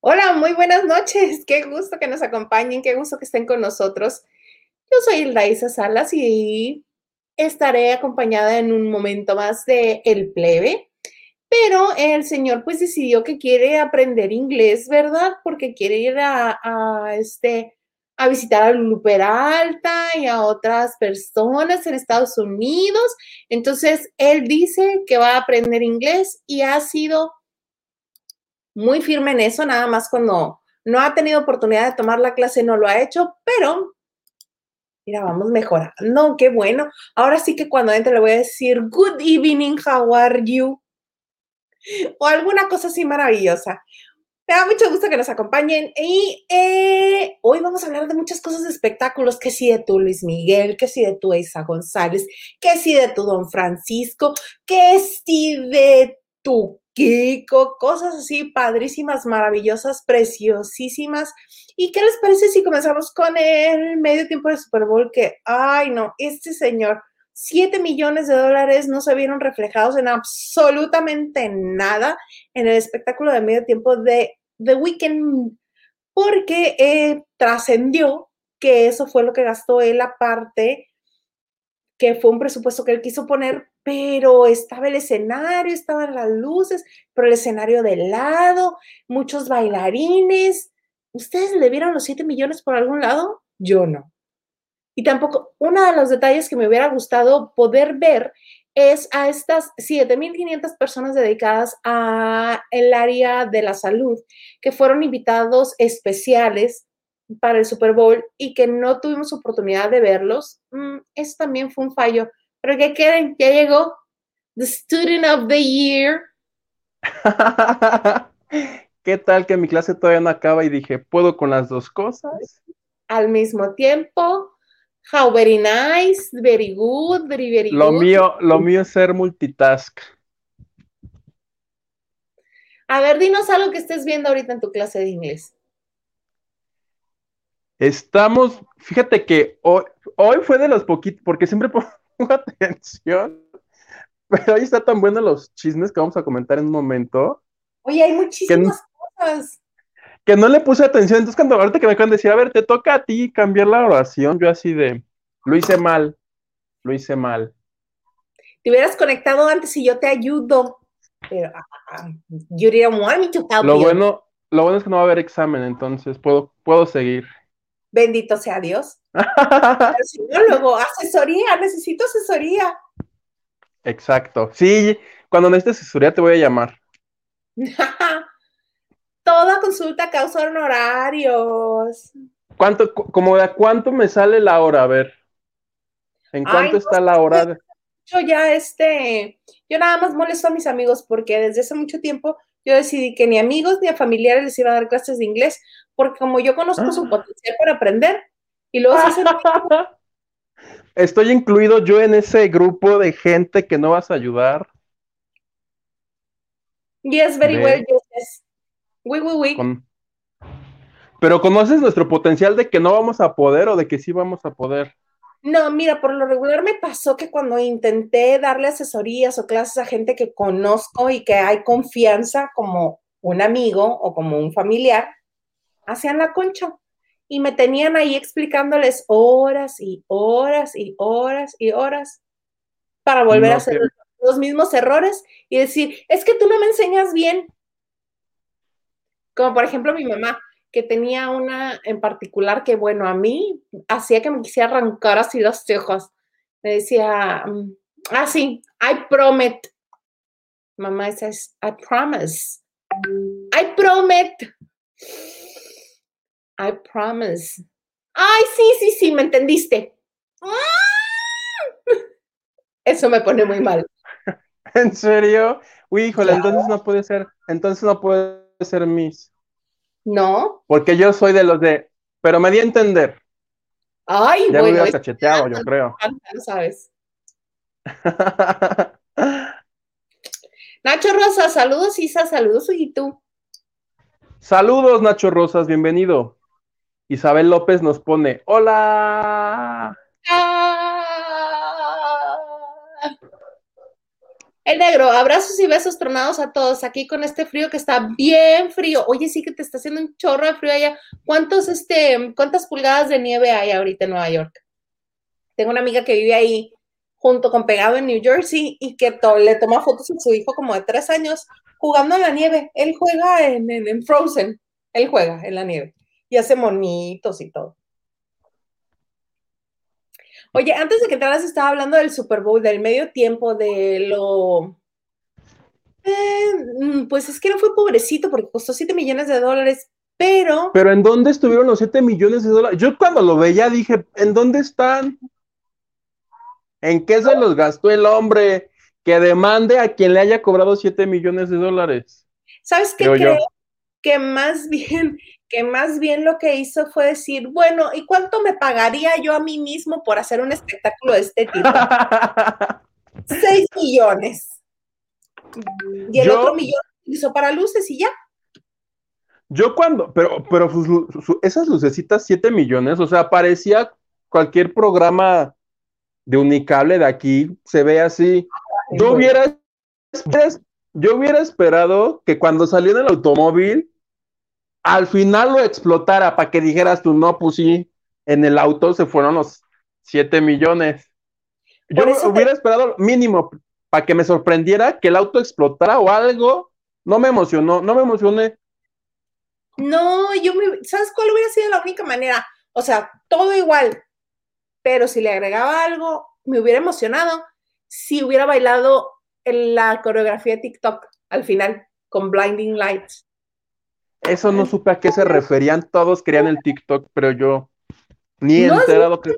Hola, muy buenas noches. Qué gusto que nos acompañen, qué gusto que estén con nosotros. Yo soy Hilda Salas y estaré acompañada en un momento más de El Plebe. Pero el señor pues decidió que quiere aprender inglés, ¿verdad? Porque quiere ir a, a este, a visitar a Lulu Peralta y a otras personas en Estados Unidos. Entonces, él dice que va a aprender inglés y ha sido muy firme en eso, nada más cuando no ha tenido oportunidad de tomar la clase no lo ha hecho, pero mira, vamos mejorando, qué bueno. Ahora sí que cuando entre le voy a decir, good evening, how are you? O alguna cosa así maravillosa. Me da mucho gusto que nos acompañen y eh, hoy vamos a hablar de muchas cosas de espectáculos, que si de tu Luis Miguel, que si de tu Isa González, que si de tu Don Francisco, que si de tu Kiko, cosas así padrísimas, maravillosas, preciosísimas. ¿Y qué les parece si comenzamos con el medio tiempo de Super Bowl? Que, ay, no, este señor, 7 millones de dólares no se vieron reflejados en absolutamente nada en el espectáculo de medio tiempo de The Weeknd, porque eh, trascendió que eso fue lo que gastó él aparte, que fue un presupuesto que él quiso poner pero estaba el escenario, estaban las luces, pero el escenario de lado, muchos bailarines. ¿Ustedes le vieron los 7 millones por algún lado? Yo no. Y tampoco, uno de los detalles que me hubiera gustado poder ver es a estas 7.500 personas dedicadas a el área de la salud, que fueron invitados especiales para el Super Bowl y que no tuvimos oportunidad de verlos. Mm, eso también fue un fallo pero ¿qué quieren? Ya llegó The Student of the Year. ¿Qué tal que mi clase todavía no acaba y dije, ¿puedo con las dos cosas? Al mismo tiempo. How very nice, very good, very, very lo Mío, lo mío es ser multitask. A ver, dinos algo que estés viendo ahorita en tu clase de inglés. Estamos, fíjate que hoy, hoy fue de los poquitos, porque siempre atención. Pero ahí está tan bueno los chismes que vamos a comentar en un momento. Oye, hay muchísimas cosas. Que no le puse atención. Entonces, cuando ahorita que me acaban de decir, a ver, te toca a ti cambiar la oración, yo así de, lo hice mal, lo hice mal. Te hubieras conectado antes y yo te ayudo. Pero, uh, you didn't want me to help lo Bueno, lo bueno es que no va a haber examen, entonces puedo, puedo seguir. Bendito sea Dios. luego asesoría, necesito asesoría. Exacto. Sí, cuando necesites asesoría te voy a llamar. Toda consulta causa honorarios. ¿Cuánto, como de cuánto me sale la hora? A ver. ¿En cuánto está la hora? Yo ya, este, yo nada más molesto a mis amigos porque desde hace mucho tiempo yo decidí que ni amigos ni a familiares les iba a dar clases de inglés, porque como yo conozco su ah. potencial para aprender, y luego se Estoy incluido yo en ese grupo de gente que no vas a ayudar. Yes, very well, yes, Oui, oui, oui. Pero conoces nuestro potencial de que no vamos a poder o de que sí vamos a poder. No, mira, por lo regular me pasó que cuando intenté darle asesorías o clases a gente que conozco y que hay confianza como un amigo o como un familiar, hacían la concha y me tenían ahí explicándoles horas y horas y horas y horas para volver a hacer los mismos errores y decir, es que tú no me enseñas bien. Como por ejemplo mi mamá, que tenía una en particular que, bueno, a mí hacía que me quisiera arrancar así los ojos. Me decía, mm, ah, sí, I promise. Mamá dice, I promise. I promise. I promise. Ay, sí, sí, sí, me entendiste. Eso me pone muy mal. ¿En serio? Uy, híjole, entonces no puede ser, entonces no puede ser Miss. No. Porque yo soy de los de, pero me di a entender. Ay, ya bueno. Me cacheteado, yo creo. No sabes. Nacho Rosa, saludos, Isa, saludos, y tú. Saludos, Nacho Rosas, bienvenido. Isabel López nos pone, hola. El negro, abrazos y besos tronados a todos aquí con este frío que está bien frío. Oye, sí que te está haciendo un chorro de frío allá. ¿Cuántos, este, cuántas pulgadas de nieve hay ahorita en Nueva York? Tengo una amiga que vive ahí junto con Pegado en New Jersey y que le toma fotos a su hijo como de tres años jugando en la nieve. Él juega en Frozen. Él juega en la nieve y hace monitos y todo. Oye, antes de que entraras estaba hablando del Super Bowl, del medio tiempo, de lo... Eh, mm, pues es que no fue pobrecito porque costó 7 millones de dólares, pero... Pero ¿en dónde estuvieron los 7 millones de dólares? Yo cuando lo veía dije, ¿en dónde están? ¿En qué se los gastó el hombre que demande a quien le haya cobrado 7 millones de dólares? ¿Sabes qué creo? Que más bien que más bien lo que hizo fue decir, bueno, ¿y cuánto me pagaría yo a mí mismo por hacer un espectáculo de este tipo? Seis millones. Y el otro millón hizo para luces y ya. Yo cuando, pero, pero esas lucecitas, siete millones, o sea, parecía cualquier programa de unicable de aquí, se ve así. Yo hubiera, yo hubiera esperado que cuando salió en el automóvil, al final lo explotara para que dijeras tú, no, pues sí, en el auto se fueron los 7 millones. Yo hubiera esperado mínimo para que me sorprendiera que el auto explotara o algo. No me emocionó, no me emocioné. No, yo me, ¿sabes cuál hubiera sido la única manera? O sea, todo igual, pero si le agregaba algo, me hubiera emocionado si hubiera bailado en la coreografía de TikTok al final con Blinding Lights. Eso no supe a qué se referían, todos querían el TikTok, pero yo ni he enterado que...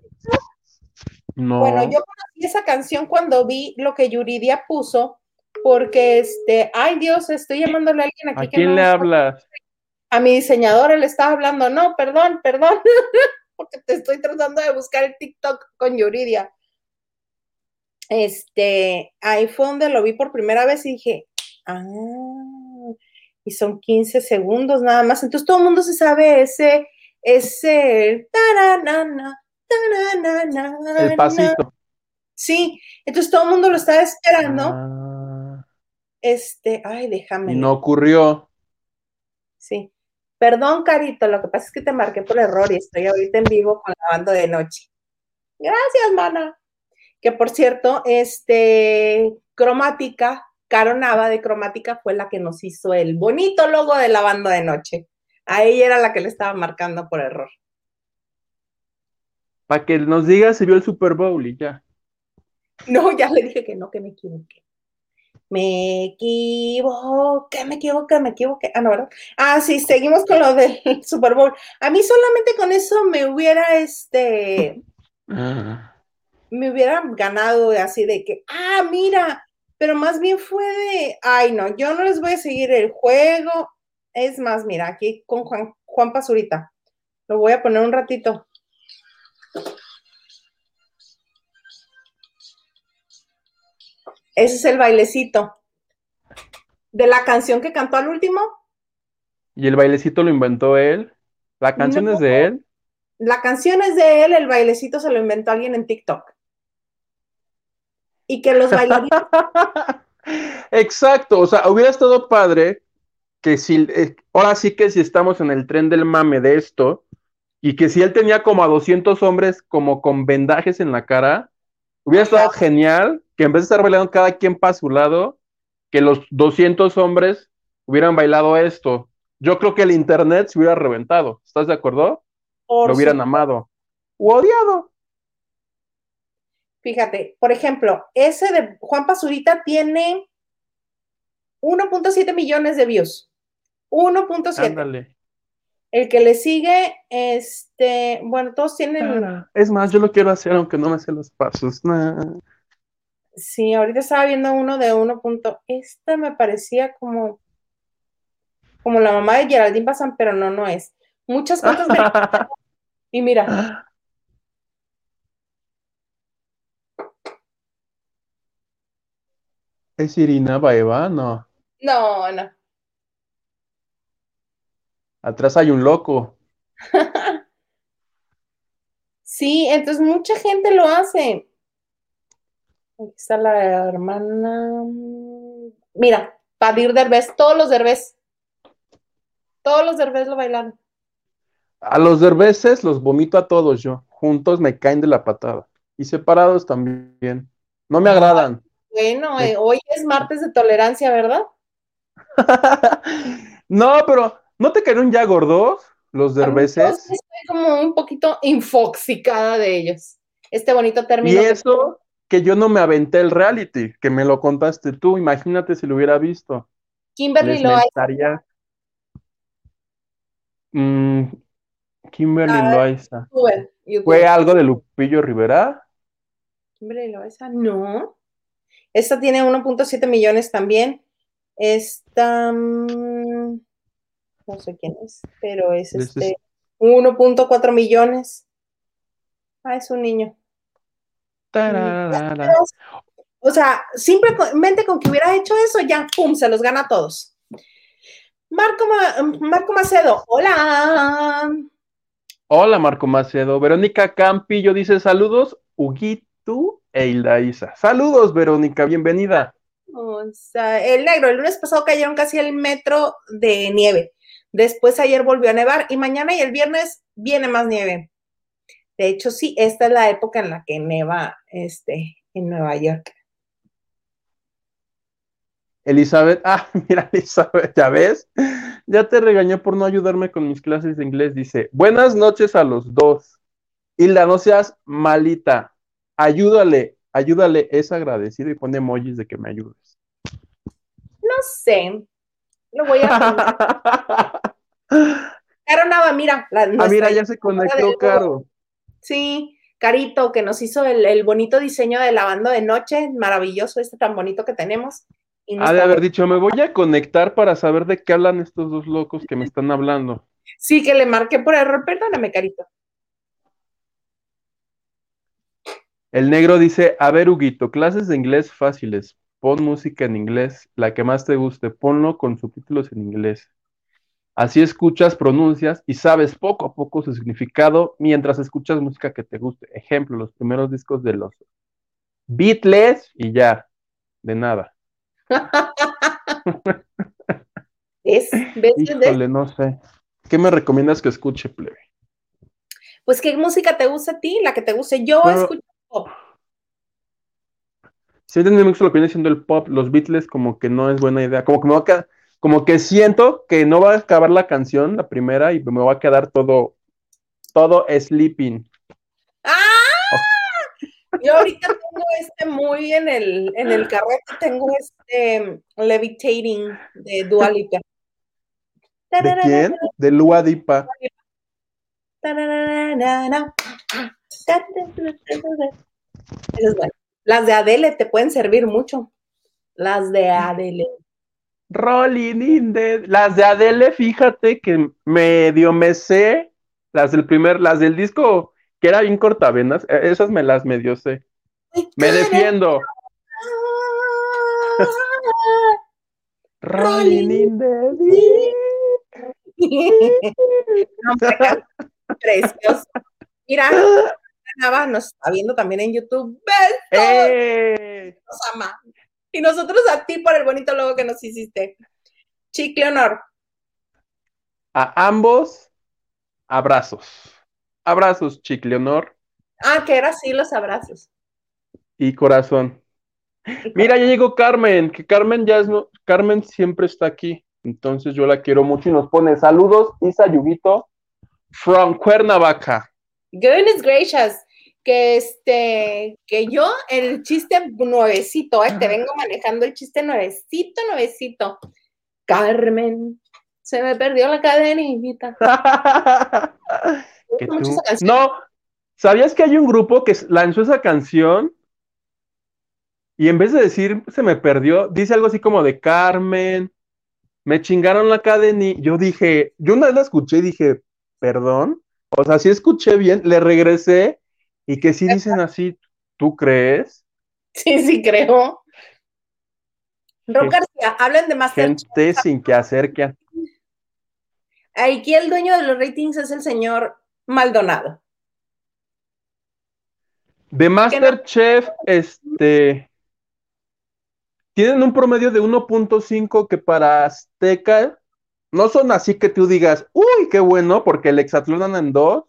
No. Bueno, yo conocí esa canción cuando vi lo que Yuridia puso, porque este, ay Dios, estoy llamándole a alguien aquí. ¿A quién le hablas? A mi diseñador le estaba hablando, no, perdón, perdón, porque te estoy tratando de buscar el TikTok con Yuridia. Este, ahí fue donde lo vi por primera vez y dije, ah, y son 15 segundos nada más. Entonces todo el mundo se sabe ese, ese, el pasito. Sí, entonces todo el mundo lo estaba esperando. Ah. Este, ay, déjame. no ocurrió. Sí. Perdón, Carito, lo que pasa es que te marqué por error y estoy ahorita en vivo con la banda de noche. Gracias, mana. Que por cierto, este, cromática Caro Nava de Cromática fue la que nos hizo el bonito logo de la banda de noche. A ella era la que le estaba marcando por error. Para que nos diga si vio el Super Bowl y ya. No, ya le dije que no, que me equivoqué. Me equivoqué, me equivoqué, me equivoqué. Ah, no, ¿verdad? Ah, sí, seguimos con lo del Super Bowl. A mí solamente con eso me hubiera, este, ah. me hubiera ganado así de que, ah, mira, pero más bien fue de, ay no, yo no les voy a seguir el juego. Es más, mira, aquí con Juan, Juan Pazurita. Lo voy a poner un ratito. Ese es el bailecito de la canción que cantó al último. ¿Y el bailecito lo inventó él? ¿La canción es de él? La canción es de él, el bailecito se lo inventó alguien en TikTok y que los bailarines. Exacto, o sea, hubiera estado padre que si, eh, ahora sí que si estamos en el tren del mame de esto, y que si él tenía como a 200 hombres como con vendajes en la cara, hubiera estado genial que en vez de estar bailando cada quien para su lado, que los 200 hombres hubieran bailado esto. Yo creo que el internet se hubiera reventado, ¿estás de acuerdo? Lo hubieran amado o odiado. Fíjate, por ejemplo, ese de Juan Pazurita tiene 1.7 millones de views. 1.7. El que le sigue, este, bueno, todos tienen. Es más, yo lo quiero hacer aunque no me sé los pasos. Sí, ahorita estaba viendo uno de 1. Esta me parecía como, como la mamá de Geraldine Bazán, pero no, no es. Muchas cosas. y mira, ¿Es Irina Baeva? No. No, no. Atrás hay un loco. sí, entonces mucha gente lo hace. Aquí está la hermana. Mira, Padir Derbez, todos los Derbez. Todos los Derbez lo bailaron. A los derbeces los vomito a todos yo. Juntos me caen de la patada. Y separados también. No me agradan. Bueno, eh, hoy es martes de tolerancia, ¿verdad? no, pero ¿no te cayeron ya gordos los derbeces? Estoy como un poquito infoxicada de ellos. Este bonito término. Y eso que yo no me aventé el reality, que me lo contaste tú. Imagínate si lo hubiera visto. Kimberly Loaiza. Estaría... Mm, Kimberly Loaiza. ¿Fue algo de Lupillo Rivera? Kimberly Loaiza, no. Esta tiene 1.7 millones también. Esta, mm, no sé quién es, pero es este 1.4 millones. Ah, es un niño. O sea, simplemente con que hubiera hecho eso, ya, pum, se los gana a todos. Marco, Marco Macedo, hola. Hola, Marco Macedo. Verónica Campillo dice saludos, Huguito e Hilda Saludos, Verónica, bienvenida. O sea, el negro, el lunes pasado cayeron casi el metro de nieve. Después ayer volvió a nevar y mañana y el viernes viene más nieve. De hecho, sí, esta es la época en la que neva este, en Nueva York. Elizabeth, ah, mira, Elizabeth, ya ves, ya te regañó por no ayudarme con mis clases de inglés. Dice, buenas noches a los dos. Hilda, no seas malita, ayúdale, ayúdale, es agradecido y pone emojis de que me ayudes. No sé, lo voy a Caro Nava, mira. La, ah, mira, ya se conectó Caro. Sí, Carito, que nos hizo el, bonito diseño de lavando de noche, maravilloso, este tan bonito que tenemos. ha de haber dicho, me voy a conectar para saber de qué hablan estos dos locos que me están hablando. Sí, que le marqué por error, perdóname, Carito. El negro dice, a ver, Huguito, clases de inglés fáciles. Pon música en inglés, la que más te guste, ponlo con subtítulos en inglés. Así escuchas, pronuncias y sabes poco a poco su significado mientras escuchas música que te guste. Ejemplo, los primeros discos de los Beatles y ya, de nada. ¿Es? Híjole, no sé. ¿Qué me recomiendas que escuche, plebe? Pues, ¿qué música te gusta a ti? La que te guste. Yo escucho pop. Sí, me gusta lo que viene siendo el pop. Los Beatles, como que no es buena idea. Como que me va a quedar como que siento que no va a acabar la canción, la primera, y me va a quedar todo, todo sleeping. ¡Ah! Yo ahorita tengo este muy en el, en el carrete, tengo este Levitating de Dualipa. ¿De quién? De Las de Adele te pueden servir mucho. Las de Adele. Rolling in the... Las de Adele, fíjate que medio me sé. Las del primer, las del disco que era bien cortavenas, e, esas me las medio sé. Me defiendo. Rolling in the Precioso. Mira, Nava nos está viendo también en YouTube. ¡Eh! Nos ama. Y nosotros a ti por el bonito logo que nos hiciste. Chicle honor. A ambos, abrazos. Abrazos, chicle honor. Ah, que era así los abrazos. Y corazón. Mira, ya llegó Carmen, que Carmen ya es, no, Carmen siempre está aquí, entonces yo la quiero mucho y nos pone saludos, Isa Yuguito, from Cuernavaca. Goodness gracious que este, que yo el chiste nuevecito, ¿eh? te vengo manejando el chiste nuevecito, nuevecito. Carmen, se me perdió la cadenita. no, ¿sabías que hay un grupo que lanzó esa canción? Y en vez de decir se me perdió, dice algo así como de Carmen, me chingaron la cadena. Yo dije, yo una vez la escuché y dije, perdón. O sea, si escuché bien, le regresé y que sí dicen así, ¿tú crees? Sí, sí creo. Ron García, hablen de más Gente sin que hacer que... Aquí el dueño de los ratings es el señor Maldonado. De Masterchef, este, tienen un promedio de 1.5 que para Azteca no son así que tú digas, uy, qué bueno, porque el Exatlón anda en dos,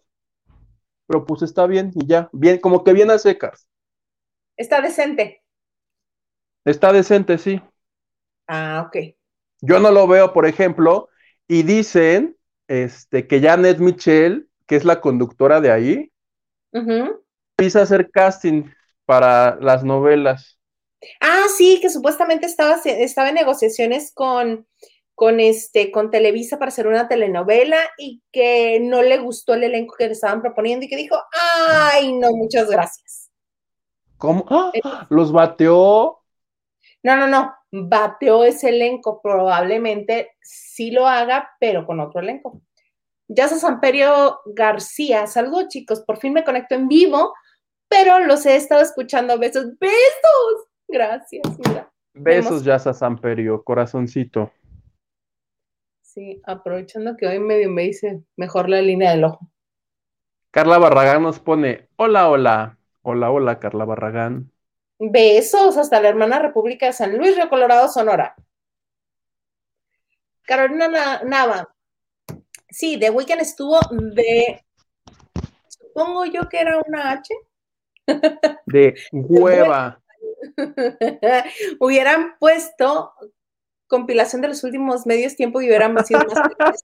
pero pues está bien y ya, bien, como que bien a secas. Está decente. Está decente, sí. Ah, ok. Yo no lo veo, por ejemplo, y dicen este, que Janet Michelle, que es la conductora de ahí, empieza a hacer casting para las novelas. Ah, sí, que supuestamente estaba, estaba en negociaciones con, con, este, con Televisa para hacer una telenovela y que no le gustó el elenco que le estaban proponiendo y que dijo, ay, no, muchas gracias. ¿Cómo? ¡Ah! ¿Los bateó? No, no, no, bateó ese elenco, probablemente sí lo haga, pero con otro elenco. Yasa Samperio García, saludos chicos, por fin me conecto en vivo, pero los he estado escuchando. Besos, besos. Gracias, mira. Besos, Yasa Samperio, corazoncito. Sí, aprovechando que hoy medio me dice mejor la línea del ojo. Carla Barragán nos pone, hola, hola, hola, hola, Carla Barragán. Besos hasta la hermana República de San Luis, Río Colorado, Sonora. Carolina Nava. Sí, The Weeknd estuvo de. Supongo yo que era una H. De hueva. hubieran puesto compilación de los últimos medios tiempos y hubieran sido más.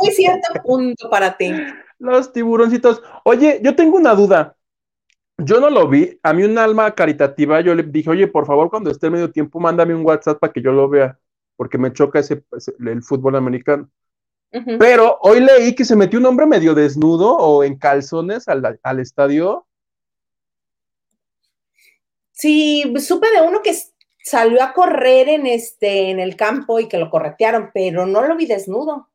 Muy cierto punto para ti. Los tiburoncitos. Oye, yo tengo una duda. Yo no lo vi. A mí un alma caritativa, yo le dije, oye, por favor, cuando esté medio tiempo, mándame un WhatsApp para que yo lo vea, porque me choca ese, el fútbol americano. Pero hoy leí que se metió un hombre medio desnudo o en calzones al, al estadio. Sí, supe de uno que salió a correr en este en el campo y que lo corretearon, pero no lo vi desnudo.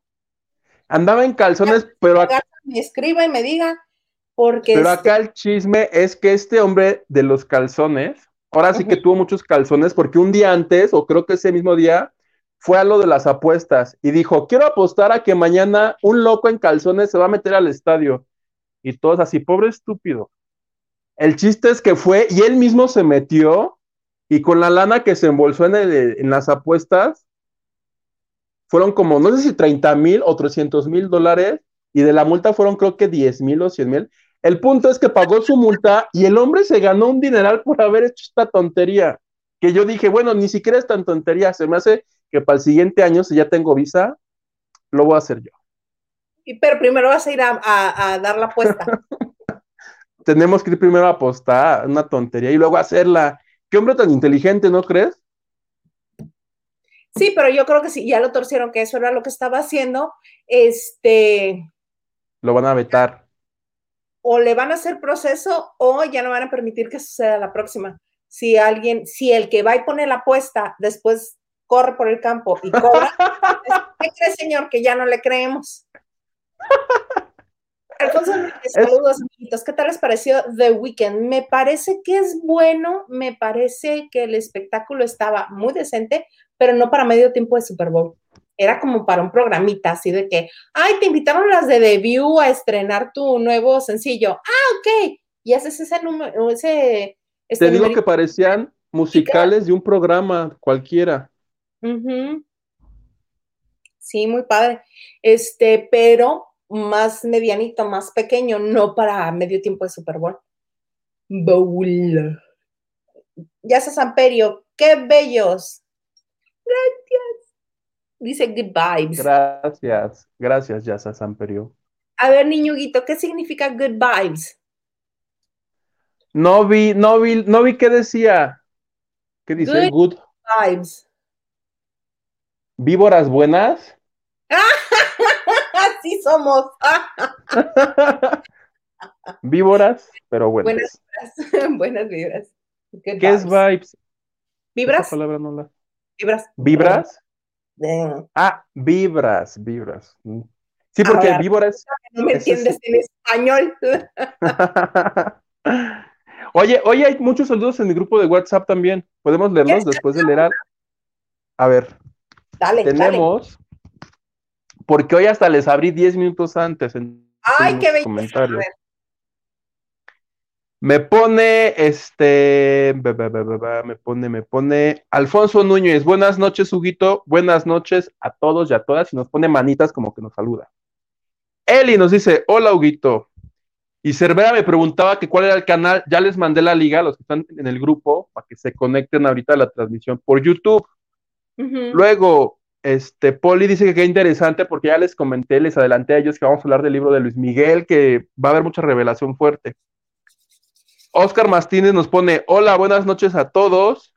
Andaba en calzones, pero me escriba y me diga porque Pero acá el chisme es que este hombre de los calzones, ahora sí que tuvo muchos calzones porque un día antes o creo que ese mismo día fue a lo de las apuestas y dijo, "Quiero apostar a que mañana un loco en calzones se va a meter al estadio." Y todos así, pobre estúpido. El chiste es que fue y él mismo se metió y con la lana que se embolsó en, en las apuestas, fueron como, no sé si 30 mil o 300 mil dólares, y de la multa fueron creo que 10 mil o 100 mil. El punto es que pagó su multa y el hombre se ganó un dineral por haber hecho esta tontería. Que yo dije, bueno, ni siquiera es tan tontería, se me hace que para el siguiente año, si ya tengo visa, lo voy a hacer yo. Y, pero primero vas a ir a, a dar la apuesta. Tenemos que ir primero a apostar, una tontería, y luego hacerla. Qué hombre tan inteligente, ¿no crees? Sí, pero yo creo que sí, ya lo torcieron, que eso era lo que estaba haciendo. Este. Lo van a vetar. O le van a hacer proceso o ya no van a permitir que suceda la próxima. Si alguien, si el que va y pone la apuesta después corre por el campo y cobra, ¿qué cree, señor? Que ya no le creemos. Alfonso, saludos, amiguitos. ¿Qué tal les pareció The Weeknd? Me parece que es bueno, me parece que el espectáculo estaba muy decente, pero no para medio tiempo de Super Bowl. Era como para un programita así de que, ay, te invitaron las de The View a estrenar tu nuevo sencillo. Ah, ok. Y haces ese número, ese. Este te digo que parecían musicales de un programa cualquiera. Sí, muy padre. Este, pero más medianito, más pequeño, no para medio tiempo de Super Bowl. Bowl. Ya se Samperio, qué bellos. Gracias. Dice good vibes. Gracias, gracias, Yasa Samperio. A ver, niñuguito, ¿qué significa good vibes? No vi, no vi, no vi qué decía. ¿Qué dice? Good, vibes. ¿Víboras buenas? Así somos. Víboras, pero buenas. Buenas, buenas vibras. ¿Qué es vibes? ¿Vibras? palabra no la... ¿Vibras? ¿Vibras? Ah, vibras, vibras. Mm. Sí, porque víboras. No me entiendes en español. oye, oye, hay muchos saludos en mi grupo de WhatsApp también. ¿Podemos leerlos después de leer? A, ver. Dale, Tenemos porque hoy hasta les abrí 10 minutos antes en Ay, qué comentarios. Me pone, este, me pone, me pone Alfonso Núñez. Buenas noches, Huguito. Buenas noches a todos y a todas. Y nos pone manitas como que nos saluda. Eli nos dice, hola, Huguito. Y Cervera me preguntaba que cuál era el canal. Ya les mandé la liga a los que están en el grupo para que se conecten ahorita a la transmisión por YouTube. Luego, este, Poli dice que qué interesante porque ya les comenté, les adelanté a ellos que vamos a hablar del libro de Luis Miguel, que va a haber mucha revelación fuerte. Oscar Martínez nos pone, hola, buenas noches a todos.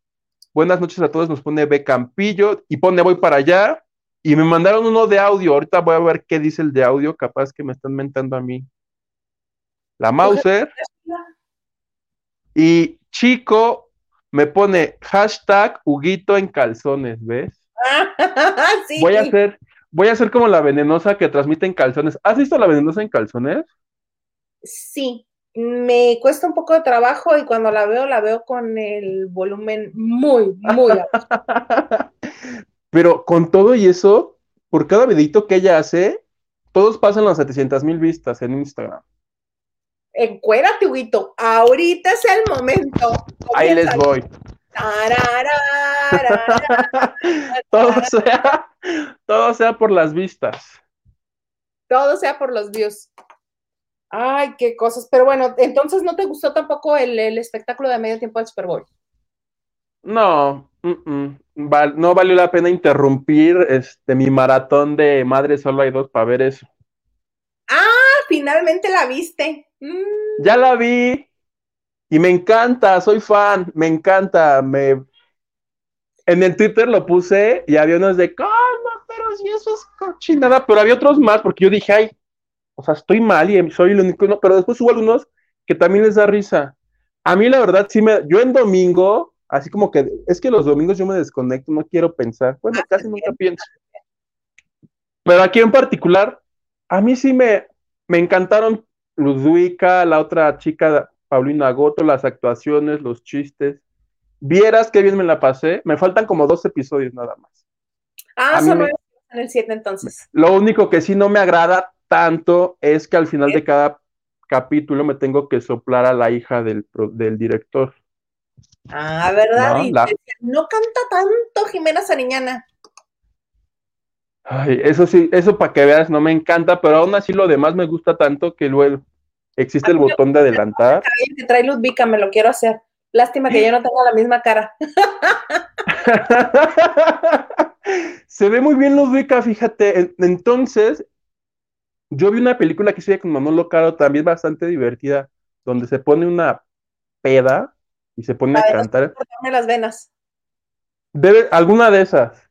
Buenas noches a todos, nos pone B Campillo y pone voy para allá. Y me mandaron uno de audio. Ahorita voy a ver qué dice el de audio. Capaz que me están mentando a mí. La Mauser. Y Chico me pone hashtag Huguito en calzones, ¿ves? Voy a hacer, voy a hacer como la venenosa que transmite en calzones. ¿Has visto la venenosa en calzones? Sí, me cuesta un poco de trabajo y cuando la veo, la veo con el volumen muy, muy alto. Pero con todo y eso, por cada videito que ella hace, todos pasan las 700 mil vistas en Instagram. Encuérate, Huguito. Ahorita es el momento. Ahí les voy. Todo sea, todo sea por las vistas. Todo sea por los views. Ay, qué cosas. Pero bueno, entonces no te gustó tampoco el, espectáculo de medio tiempo del Super Bowl. No, no valió la pena interrumpir este mi maratón de Madre Solo hay dos para ver eso. Ah, finalmente la viste. Mm. Ya la vi. Y me encanta, soy fan, me encanta. Me... En el Twitter lo puse y había unos de, ¿cómo? Pero si eso es cochinada, pero había otros más porque yo dije, ay, o sea, estoy mal y soy el único, no, pero después hubo algunos que también les da risa. A mí la verdad sí me, yo en domingo, así como que, es que los domingos yo me desconecto, no quiero pensar, bueno, ah, casi nunca pienso. Pero aquí en particular, a mí sí me, me encantaron Ludwika, la otra chica, Paulina Goto, las actuaciones, los chistes. Vieras qué bien me la pasé. Me faltan como dos episodios nada más. Ah, solo en el 7 entonces. Lo único que sí no me agrada tanto es que al final de cada capítulo me tengo que soplar a la hija del, del director. Ah, ¿verdad? ¿No? no canta tanto Jimena Sariñana. Ay, eso sí, eso para que veas, no me encanta, pero aún así lo demás me gusta tanto que luego existe el botón de adelantar. Que trae Ludvika, me lo quiero hacer. Lástima que yo no tenga la misma cara. Se ve muy bien Ludvika, fíjate. Entonces, yo vi una película que llama con Manolo Caro, también bastante divertida, donde se pone una peda y se pone a cantar. las venas. Debe, alguna de esas.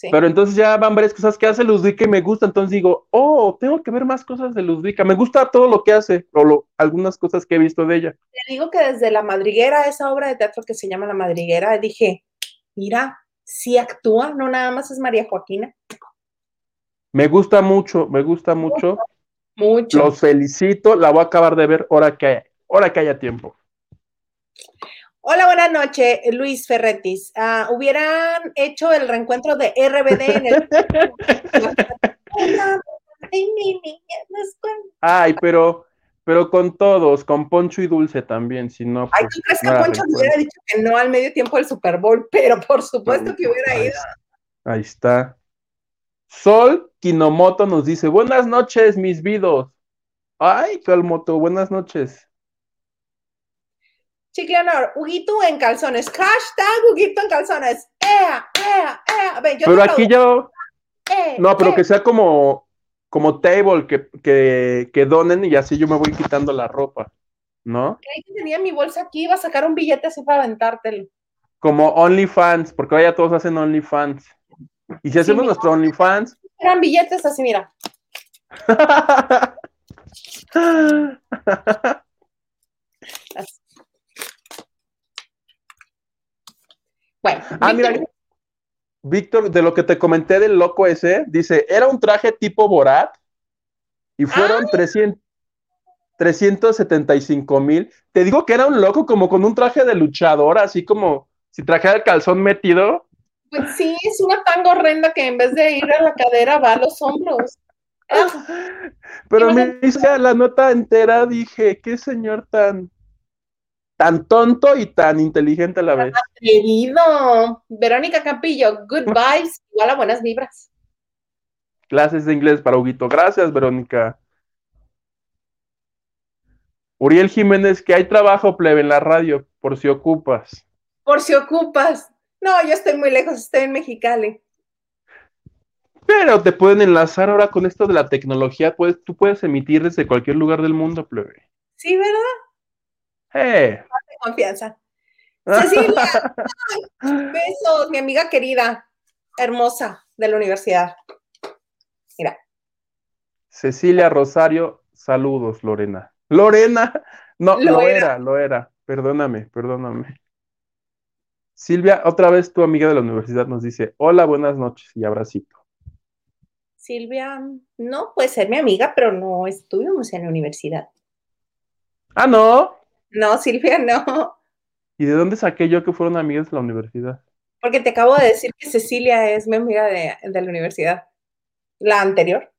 Pero entonces ya van varias cosas que hace Ludwika y me gusta, entonces digo, oh, tengo que ver más cosas de Ludwika. Me gusta todo lo que hace, o algunas cosas que he visto de ella. Te digo que desde La Madriguera, esa obra de teatro que se llama La Madriguera, dije, mira, si actúa, no nada más es María Joaquina. Me gusta mucho, me gusta mucho. Mucho. Los felicito, la voy a acabar de ver ahora que, ahora que haya tiempo. Hola, buenas noches, Luis Ferretis. Ah, hubieran hecho el reencuentro de RBD en el. Ay, pero, pero con todos, con Poncho y Dulce también, si no. Ay, ¿tú crees que Poncho hubiera dicho que no al medio tiempo del Super Bowl? Pero por supuesto que hubiera ido. Ahí está. Sol Kinomoto nos dice: Buenas noches, mis vidos. Ay, Calmoto, buenas noches. Chicleonor, Huguito en calzones. Hashtag Huguito en calzones. ¡Ea, ea, ea! pero aquí yo. Eh, no, pero que sea como, como table, que, que, que, donen y así yo me voy quitando la ropa, ¿no? Que tenía mi bolsa aquí, iba a sacar un billete así para aventártelo. Como OnlyFans, porque ahora ya todos hacen OnlyFans. Y si hacemos nuestro OnlyFans. Eran billetes así, mira. Bueno, ah, mira, Víctor, de lo que te comenté del loco ese, dice, era un traje tipo Borat y fueron 300, 375 mil. Te digo que era un loco como con un traje de luchador, así como si trajera el calzón metido. Pues sí, es una tan horrenda que en vez de ir a la cadera va a los hombros. Pero me hice la nota entera, dije, qué señor tan tan tonto y tan inteligente a la vez. Querido. Verónica Campillo, good vibes, igual a buenas vibras. Clases de inglés para Huguito. Gracias, Verónica. Uriel Jiménez, que hay trabajo plebe en la radio, por si ocupas. Por si ocupas. No, yo estoy muy lejos, estoy en Mexicali. Pero te pueden enlazar ahora con esto de la tecnología, pues tú puedes emitir desde cualquier lugar del mundo, plebe. Sí, ¿verdad? Eh. confianza. Cecilia, besos, mi amiga querida, hermosa de la universidad. Mira. Cecilia Rosario, saludos, Lorena. Lorena, no, lo, era, lo era. Perdóname, perdóname. Silvia, otra vez tu amiga de la universidad nos dice, hola, buenas noches y abracito. Silvia, no puede ser mi amiga, pero no estuvimos en la universidad. Ah, no. No, Silvia, no. ¿Y de dónde saqué yo que fueron amigas de la universidad? Porque te acabo de decir que Cecilia es mi amiga de, la universidad. La anterior.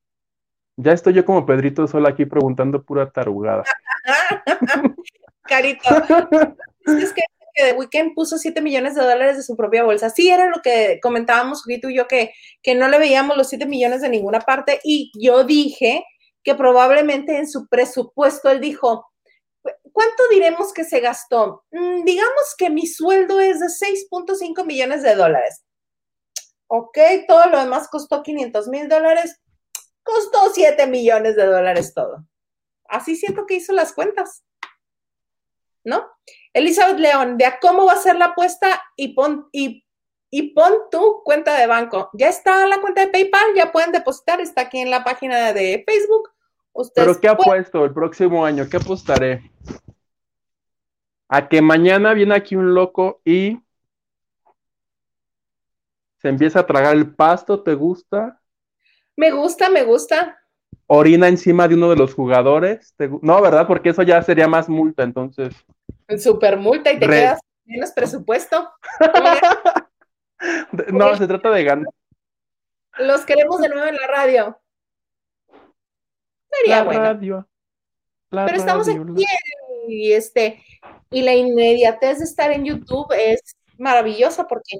Ya estoy yo como Pedrito sola aquí preguntando pura tarugada. Carito. es que The Weeknd puso 7 millones de dólares de su propia bolsa. Sí, era lo que comentábamos, tú y yo, que, que no le veíamos los 7 millones de ninguna parte. Y yo dije que probablemente en su presupuesto él dijo, ¿Cuánto diremos que se gastó? Mm, digamos que mi sueldo es de 6.5 millones de dólares. Ok, todo lo demás costó 500 mil dólares. Costó 7 millones de dólares todo. Así siento que hizo las cuentas. ¿No? Elizabeth León, vea cómo va a ser la apuesta y pon, y pon tu cuenta de banco. Ya está la cuenta de PayPal, ya pueden depositar, está aquí en la página de Facebook ¿Pero qué apuesto el próximo año? ¿Qué apostaré? A que mañana viene aquí un loco y se empieza a tragar el pasto, ¿te gusta? Me gusta, me gusta. Orina encima de uno de los jugadores. no, ¿verdad? Porque eso ya sería más multa, entonces. Super multa y te quedas menos presupuesto. no, se trata de ganar. Los queremos de nuevo en la radio. Sería bueno. Pero estamos aquí y este y la inmediatez de estar en YouTube es maravillosa porque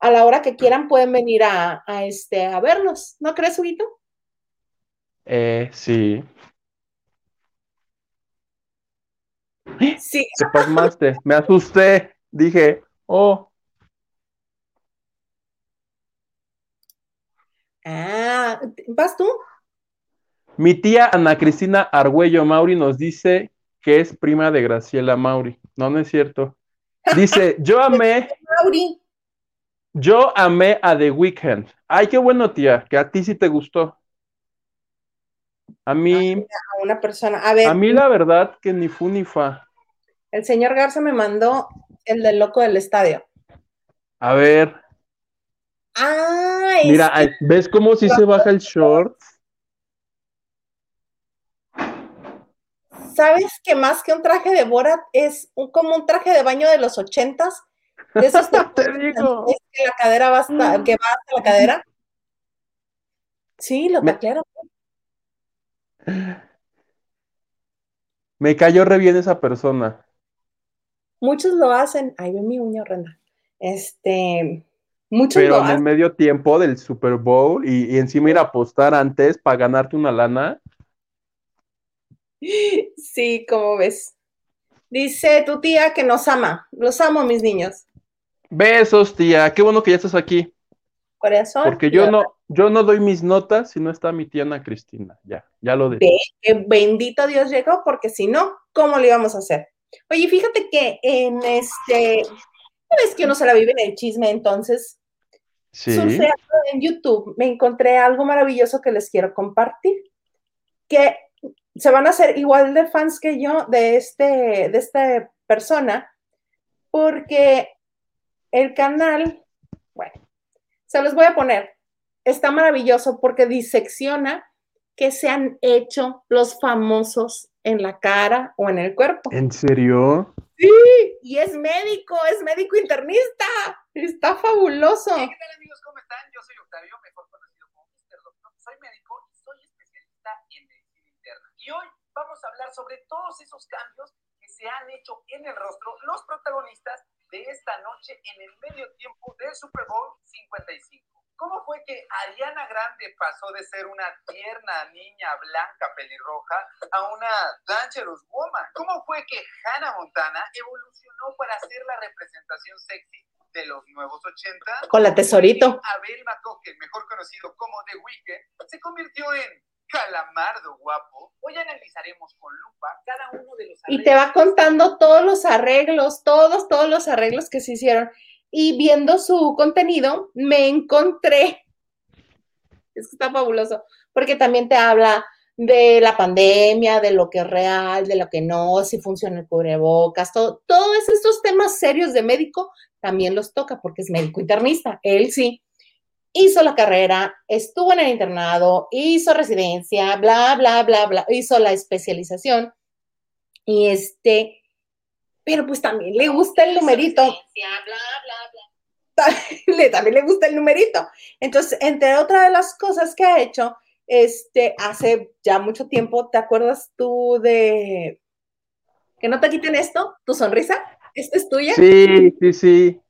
a la hora que quieran pueden venir a, este a vernos, ¿no crees, Huguito? Eh, sí. Sí. Te pasmaste, me asusté, dije, oh. Ah, ¿vas tú? Mi tía Ana Cristina Argüello Mauri nos dice que es prima de Graciela Mauri. No, no es cierto. Dice, yo amé. Yo amé a The Weeknd. Ay, qué bueno, tía, que a ti sí te gustó. A mí. A una persona. A ver. A mí la verdad que ni fu ni fa. El señor Garza me mandó el del loco del estadio. A ver. Ah, Mira, ¿ves cómo si se baja el short? ¿Sabes que más que un traje de Borat es como un traje de baño de los ochentas? De esos Te digo. que la cadera va hasta, que va hasta la cadera. Sí, lo claro. Me cayó re bien esa persona. Muchos lo hacen. Ay, ve mi uña horrenda. Este, muchos Pero en el medio tiempo del Super Bowl y, y encima ir a apostar antes para ganarte una lana. Sí, como ves. Dice tu tía que nos ama. Los amo, mis niños. Besos, tía. Qué bueno que ya estás aquí. Corazón. Porque yo no, yo no doy mis notas si no está mi tía Ana Cristina. Ya, ya lo dije. Bendito Dios llegó, porque si no, ¿cómo le íbamos a hacer? Oye, fíjate que en este, es que uno se la vive en el chisme, entonces, sí. en YouTube me encontré algo maravilloso que les quiero compartir. Que se van a hacer igual de fans que yo de, este, de esta persona, porque el canal, bueno, se los voy a poner, está maravilloso porque disecciona que se han hecho los famosos en la cara o en el cuerpo. ¿En serio? Sí, y es médico, es médico internista. Está fabuloso. ¿Qué tal amigos? ¿Cómo están? Yo soy Octavio, mejor conocido como Mr. Doctor. Soy médico y hoy vamos a hablar sobre todos esos cambios que se han hecho en el rostro los protagonistas de esta noche en el medio tiempo del Super Bowl 55. ¿Cómo fue que Ariana Grande pasó de ser una tierna niña blanca pelirroja a una dangerous woman? ¿Cómo fue que Hannah Montana evolucionó para ser la representación sexy de los nuevos 80? Con la tesorito. Abel McCocken, mejor conocido como The Weeknd, se convirtió en Calamardo guapo. Hoy analizaremos con lupa cada uno de los Y te va contando todos los arreglos, todos, todos los arreglos que se hicieron y viendo su contenido me encontré, es que está fabuloso, porque también te habla de la pandemia, de lo que es real, de lo que no, si funciona el cubrebocas, todo, todos estos temas serios de médico también los toca porque es médico internista, él sí. Hizo la carrera, estuvo en el internado, hizo residencia, bla, bla, bla, bla, hizo la especialización y este, pero pues también le gusta el numerito. También le gusta el numerito. Entonces, entre otras de las cosas que ha hecho, este, hace ya mucho tiempo, ¿te acuerdas tú de que no te quiten esto, tu sonrisa? ¿Esta es tuya? Sí, sí, sí.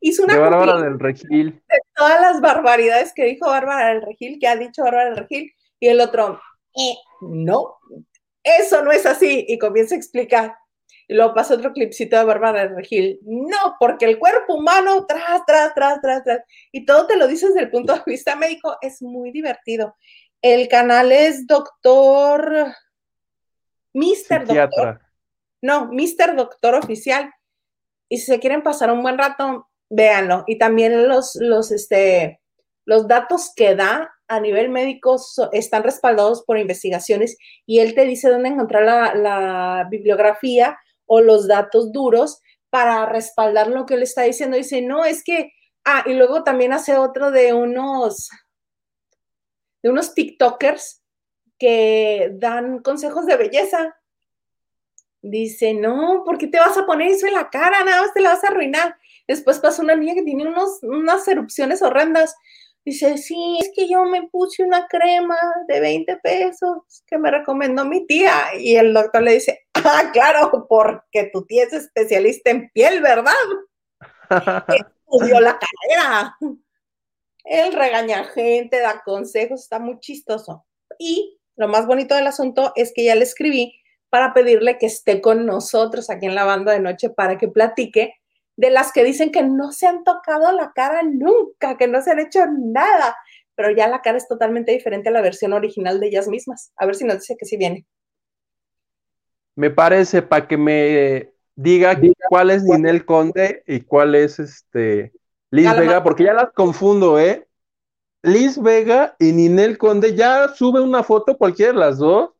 Hizo una de Bárbara del Regil. De todas las barbaridades que dijo Bárbara del Regil, que ha dicho Bárbara del Regil, y el otro, eh, no, eso no es así, y comienza a explicar. Y luego pasa otro clipcito de Bárbara de Regil. No, porque el cuerpo humano, tras, tras, tras, tras, tras. Y todo te lo dices desde el punto de vista médico. Es muy divertido. El canal es Doctor. Mister Doctor. No, Mister Doctor Oficial. Y si se quieren pasar un buen rato, véanlo. Y también los, los, este, los datos que da a nivel médico están respaldados por investigaciones y él te dice dónde encontrar la, la bibliografía o los datos duros para respaldar lo que él está diciendo. Dice, no, es que, ah, y luego también hace otro de unos, de unos TikTokers que dan consejos de belleza. Dice, no, ¿por qué te vas a poner eso en la cara? Nada más te la vas a arruinar. Después pasa una niña que tiene unos, unas erupciones horrendas. Dice, sí, es que yo me puse una crema de 20 pesos que me recomendó mi tía. Y el doctor le dice, ah, claro, porque tu tía es especialista en piel, ¿verdad? Estudió la carrera. Él regaña gente, da consejos, está muy chistoso. Y lo más bonito del asunto es que ya le escribí para pedirle que esté con nosotros aquí en la banda de noche para que platique de las que dicen que no se han tocado la cara nunca, que no se han hecho nada, pero ya la cara es totalmente diferente a la versión original de ellas mismas. A ver si nos dice que sí viene. Me parece para que me diga cuál es Ninel Conde y cuál es este Liz Vega, porque ya las confundo, ¿eh? Liz Vega y Ninel Conde ya sube una foto cualquiera de las dos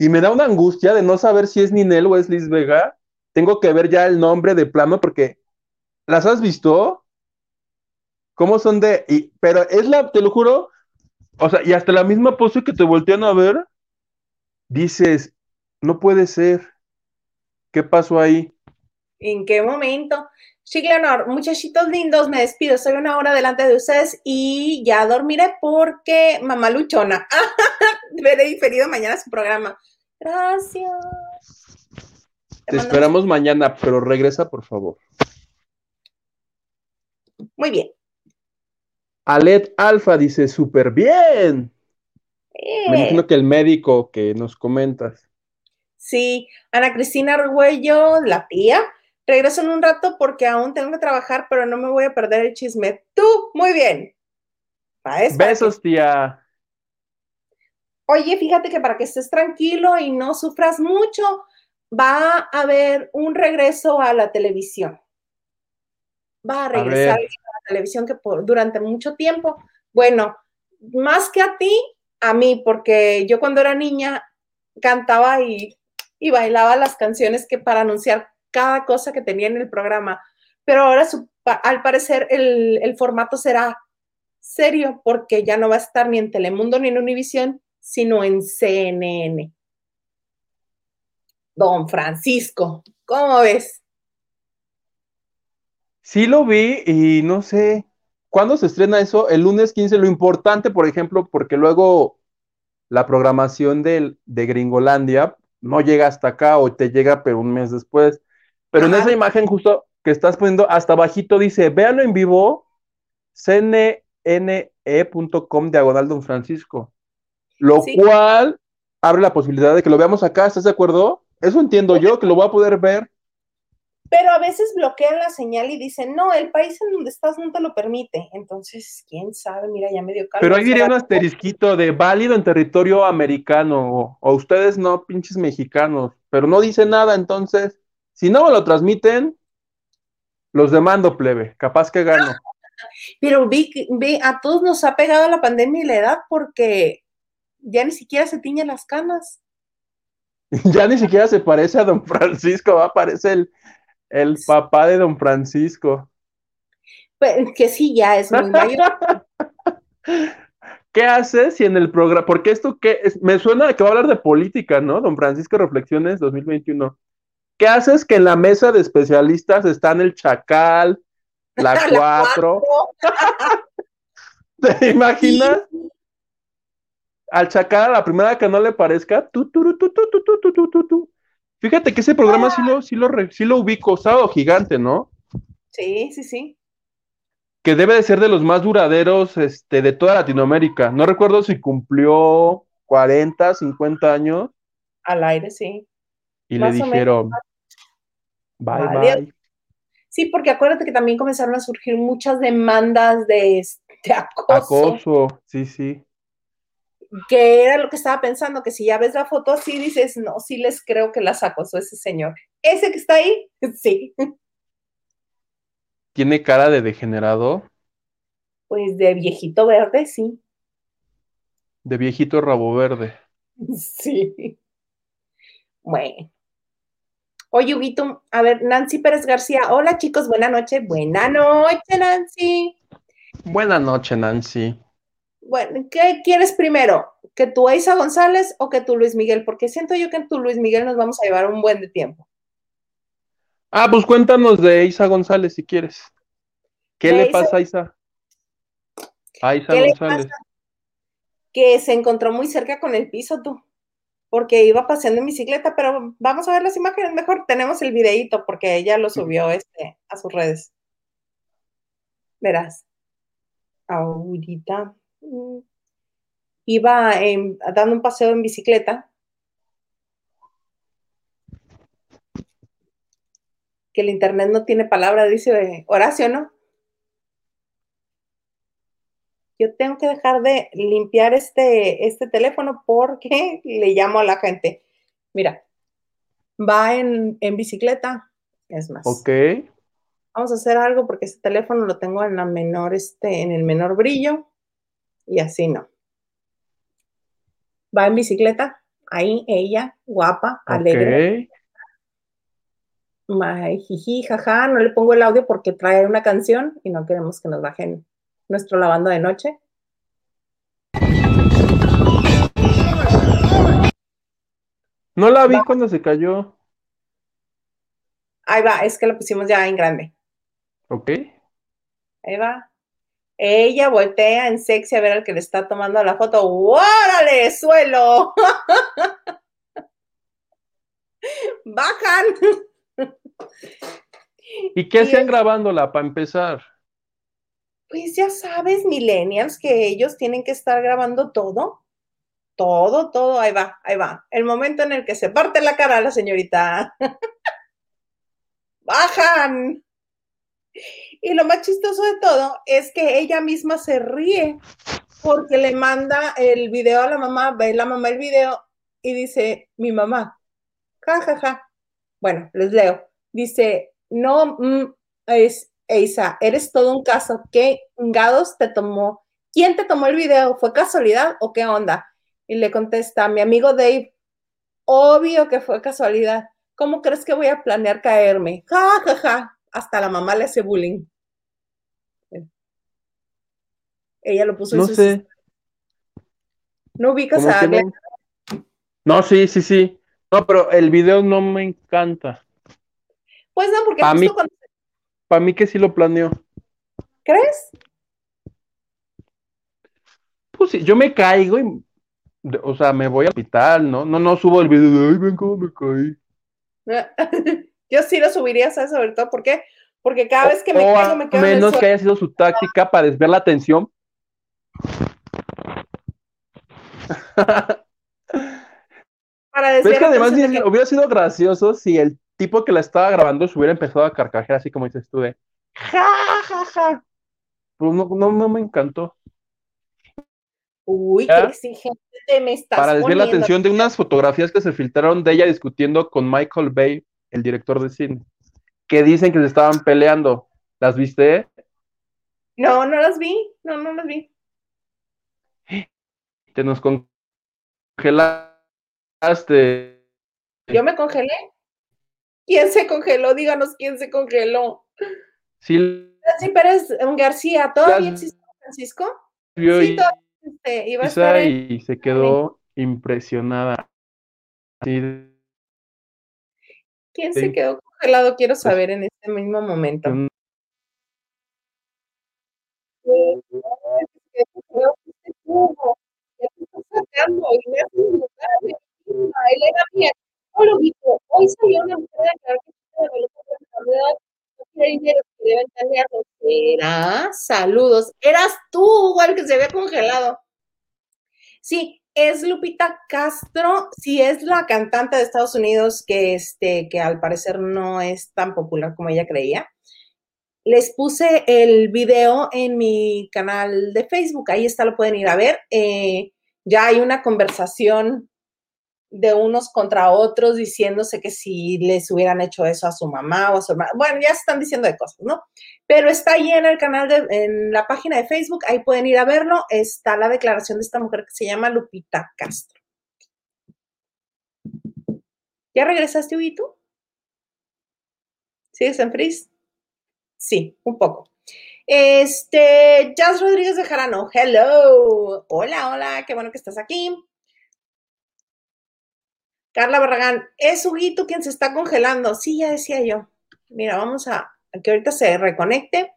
y me da una angustia de no saber si es Ninel o es Liz Vega. Tengo que ver ya el nombre de plano porque ¿Las has visto? ¿Cómo son de.? Pero es la, te lo juro, o sea, y hasta la misma pose que te voltean a ver, dices, no puede ser. ¿Qué pasó ahí? ¿En qué momento? Sí, Leonor, muchachitos lindos, me despido. Soy una hora delante de ustedes y ya dormiré porque mamá luchona. Veré diferido mañana su programa. Gracias. Te, Te esperamos mañana, pero regresa, por favor. Muy bien. Alet Alfa dice, súper bien. Me imagino que el médico que nos comentas. Sí, Ana Cristina Arguello, la tía. Regreso en un rato porque aún tengo que trabajar, pero no me voy a perder el chisme. Tú, muy bien. Besos, tía. Oye, fíjate que para que estés tranquilo y no sufras mucho, va a haber un regreso a la televisión va a regresar a, la televisión que por, durante mucho tiempo. Bueno, más que a ti, a mí, porque yo cuando era niña cantaba y, y bailaba las canciones que para anunciar cada cosa que tenía en el programa. Pero ahora, al parecer, el, el formato será serio porque ya no va a estar ni en Telemundo ni en Univisión, sino en CNN. Don Francisco, ¿cómo ves? Sí lo vi y no sé. ¿Cuándo se estrena eso? El lunes 15. Lo importante, por ejemplo, porque luego la programación de, de Gringolandia no llega hasta acá o te llega pero un mes después. Pero en esa imagen justo que estás poniendo hasta bajito dice, véanlo en vivo, cnne.com diagonal Don Francisco. Lo Sí. cual abre la posibilidad de que lo veamos acá, ¿estás de acuerdo? Eso entiendo yo, que lo voy a poder ver. Pero a veces bloquean la señal y dicen, no, el país en donde estás no te lo permite. Entonces, quién sabe, mira, ya me dio calor. Pero ahí diría un asterisquito de válido en territorio americano, o, ustedes no, pinches mexicanos, pero no dice nada, entonces, si no me lo transmiten, los demando, plebe, capaz que gano. Pero vi, que- vi, a todos nos ha pegado la pandemia y la edad porque ya ni siquiera se tiñen las canas. Ya ni siquiera se parece a don Francisco, va, parece el, el papá de don Francisco. Pues, que sí, ya es muy mayor. ¿Qué hace si en el programa, porque esto que es, me suena que va a hablar de política, ¿no? Don Francisco Reflexiones 2021. ¿Qué haces que en la mesa de especialistas están el Chacal, la La 4? ¿Te imaginas? al sacar a la primera que no le parezca, tú, tú, tú, tú, tú, Fíjate que ese programa ah. sí lo, sí, lo, sí lo ubico, Sábado Gigante, ¿no? Sí, sí, sí. Que debe de ser de los más duraderos este, de toda Latinoamérica. No recuerdo si cumplió 40, 50 años. Al aire, sí. Y le dijeron, bye, bye. Sí, porque acuérdate que también comenzaron a surgir muchas demandas de, de acoso. Acoso, sí, sí que era lo que estaba pensando, que si ya ves la foto así, dices, no, sí les creo que las acosó ese señor. Ese que está ahí, sí, Tiene cara de degenerado, pues de viejito verde, sí, de viejito rabo verde. sí. Bueno. Oye, Huguito, a ver, Nancy Pérez García, hola chicos, buena noche, buena noche, Nancy. Buena noche, Nancy. Bueno, ¿qué quieres primero? ¿Que tú Isa González o que tú Luis Miguel? Porque siento yo que en tu Luis Miguel nos vamos a llevar un buen de tiempo. Ah, pues cuéntanos de Isa González si quieres. ¿Qué le Isa- pasa a Isa? A Isa ¿Qué le González. Que se encontró muy cerca con el piso tú, porque iba paseando en bicicleta, pero vamos a ver las imágenes mejor. Tenemos el videíto porque ella lo subió este, a sus redes. Verás. Ahorita. Iba en- dando un paseo en bicicleta. Que el internet no tiene palabra, dice Horacio, ¿no? Yo tengo que dejar de limpiar este, este teléfono porque le llamo a la gente. Mira, va en, en bicicleta. Es más, Ok. vamos a hacer algo porque este teléfono lo tengo en la menor, este, en el menor brillo y así no. Va en bicicleta, ahí ella, guapa, alegre, Ok. Ay, jiji, jaja, no le pongo el audio porque trae una canción y no queremos que nos bajen nuestro lavando de noche. No la vi cuando se cayó. Ahí va, es que lo pusimos ya en grande. Ok. Ahí va. Ella voltea en sexy a ver al que le está tomando la foto. ¡Órale, suelo! Bajan. ¿Y qué hacían grabándola para empezar? Pues ya sabes, millennials, que ellos tienen que estar grabando todo. Todo, todo. Ahí va, ahí va. El momento en el que se parte la cara a la señorita. Bajan. Y lo más chistoso de todo es que ella misma se ríe porque le manda el video a la mamá, ve la mamá el video y dice, mi mamá, ja, ja, ja. Bueno, les leo. Dice, no, mm, es, Eisa, eres todo un caso. ¿Qué gados te tomó? ¿Quién te tomó el video? ¿Fue casualidad o qué onda? Y le contesta, mi amigo Dave, obvio que fue casualidad. ¿Cómo crees que voy a planear caerme? Ja, ja, ja. Hasta la mamá le hace bullying. Ella lo puso en No sus- sé. ¿No ubicas a no. No, sí, sí, sí. No, pero el video no me encanta. Pues no, porque A justo mí- cuando Para mí que sí lo planeó. crees, Pues sí, yo me caigo y o sea, me voy al hospital, ¿no? No, no subo el video de, ay, ven cómo me caí. Yo sí lo subiría, ¿sabes? Sobre todo, ¿por qué? Porque cada vez que me o caigo, me quedo menos que haya sido su táctica para desviar la atención. Para Pero es desviar que además atención de que- hubiera sido gracioso si el tipo que la estaba grabando se hubiera empezado a carcajear así como dices tú de ja, ja, ja. Pues no, no, no me encantó. Uy, ¿Ya? qué exigente te me estás Para desviar la atención de unas fotografías que se filtraron de ella discutiendo con Michael Bay, el director de cine, que dicen que se estaban peleando. ¿Las viste? No, no las vi. No, no las vi. Te nos congelaste. Yo me congelé. ¿Quién se congeló? Díganos quién se congeló. Sí, Nancy Pérez García, ¿todavía existe Francisco? vio Sí, y- todavía existe. Iba a estar Isa en- y se quedó impresionada. Así de- ¿Quién sí. se quedó congelado? Quiero saber en este mismo momento. Vico, hoy salió una mujer a declarar que chica de Venezuela de enfermedad no quiere dinero, que deben tenerlo. ¿Será? Saludos. Eras tú, el que se había congelado. Sí, es Lupita Castro, sí es la cantante de Estados Unidos que, este, que al parecer no es tan popular como ella creía. Les puse el video en mi canal de Facebook, ahí está, lo pueden ir a ver. Eh, ya hay una conversación de unos contra otros diciéndose que si les hubieran hecho eso a su mamá o a su hermana. Bueno, ya se están diciendo de cosas, ¿no? Pero está ahí en el canal, de, en la página de Facebook, ahí pueden ir a verlo. Está la declaración de esta mujer que se llama Lupita Castro. ¿Ya regresaste, Huguito? ¿Sigues en Freeze? Sí, un poco. Este, Jazz Rodríguez de Jarano, hello. Hola, hola, qué bueno que estás aquí. Carla Barragán, es Huguito quien se está congelando. Sí, ya decía yo. Mira, vamos a, a que ahorita se reconecte.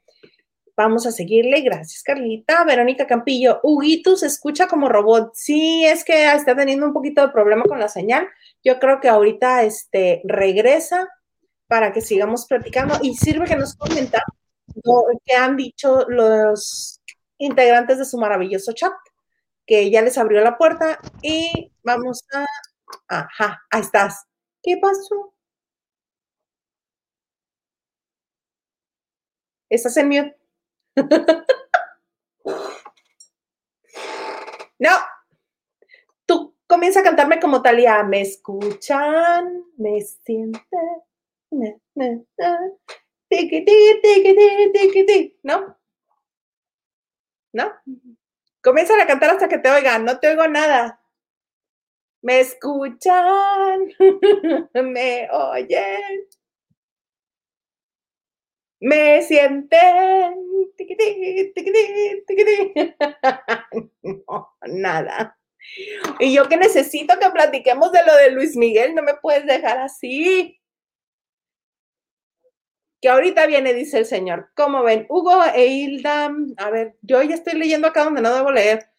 Vamos a seguirle. Gracias, Carlita. Verónica Campillo, Huguito se escucha como robot. Sí, es que está teniendo un poquito de problema con la señal. Yo creo que ahorita este, regresa para que sigamos platicando y sirve que nos comenta lo que han dicho los integrantes de su maravilloso chat, que ya les abrió la puerta y vamos a... Ajá, ahí estás. ¿Qué pasó? ¿Estás en mute? no. Tú comienza a cantarme como Talía. Me escuchan, me sienten. Tiqui, tiqui, tiqui. ¿No? ¿No? Comienza a cantar hasta que te oigan. No te oigo nada. Me escuchan, me oyen, me sienten. No, nada. Y yo que necesito que platiquemos de lo de Luis Miguel, no me puedes dejar así. Que ahorita viene, dice el señor. ¿Cómo ven? Hugo e Hilda, a ver, yo ya estoy leyendo acá donde no debo leer.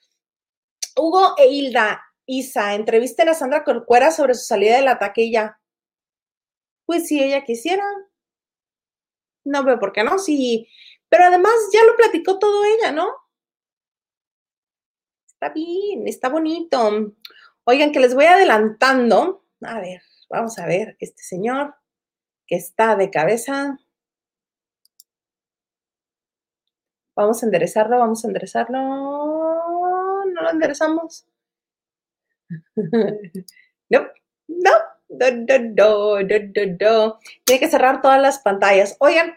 Hugo e Hilda, Isa, entrevisten a Sandra Corcuera sobre su salida de la taquilla. Pues si ella quisiera. No veo por qué no, sí. Pero además ya lo platicó todo ella, ¿no? Está bien, está bonito. Oigan, que les voy adelantando. A ver, vamos a ver, este señor que está de cabeza. Vamos a enderezarlo, vamos a enderezarlo. No lo enderezamos. No, no, no, no, no. Tiene que cerrar todas las pantallas. Oigan,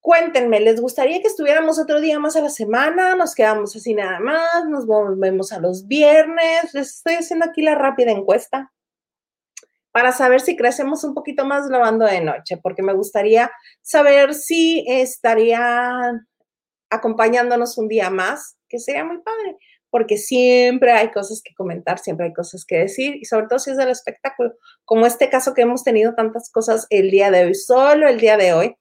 cuéntenme, ¿les gustaría que estuviéramos otro día más a la semana? ¿Nos quedamos así nada más? ¿Nos volvemos a los viernes? Les estoy haciendo aquí la rápida encuesta para saber si crecemos un poquito más lavando de noche, porque me gustaría saber si estarían acompañándonos un día más, que sería muy padre porque siempre hay cosas que comentar, siempre hay cosas que decir, y sobre todo si es del espectáculo, como este caso que hemos tenido tantas cosas el día de hoy, solo el día de hoy,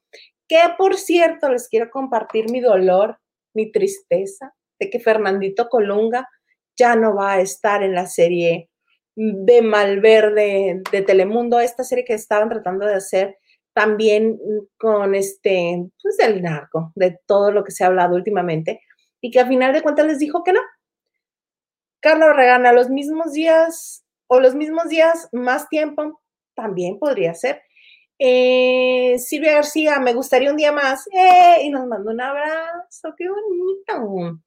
que por cierto les quiero compartir mi dolor, mi tristeza de que Fernandito Colunga ya no va a estar en la serie de Malverde de Telemundo, esta serie que estaban tratando de hacer también con este, pues del narco, de todo lo que se ha hablado últimamente, y que a final de cuentas les dijo que no. Carlos Regana, los mismos días o los mismos días, más tiempo, también podría ser. Eh, Silvia García, me gustaría un día más. ¡Eh! Y nos mandó un abrazo, qué bonito.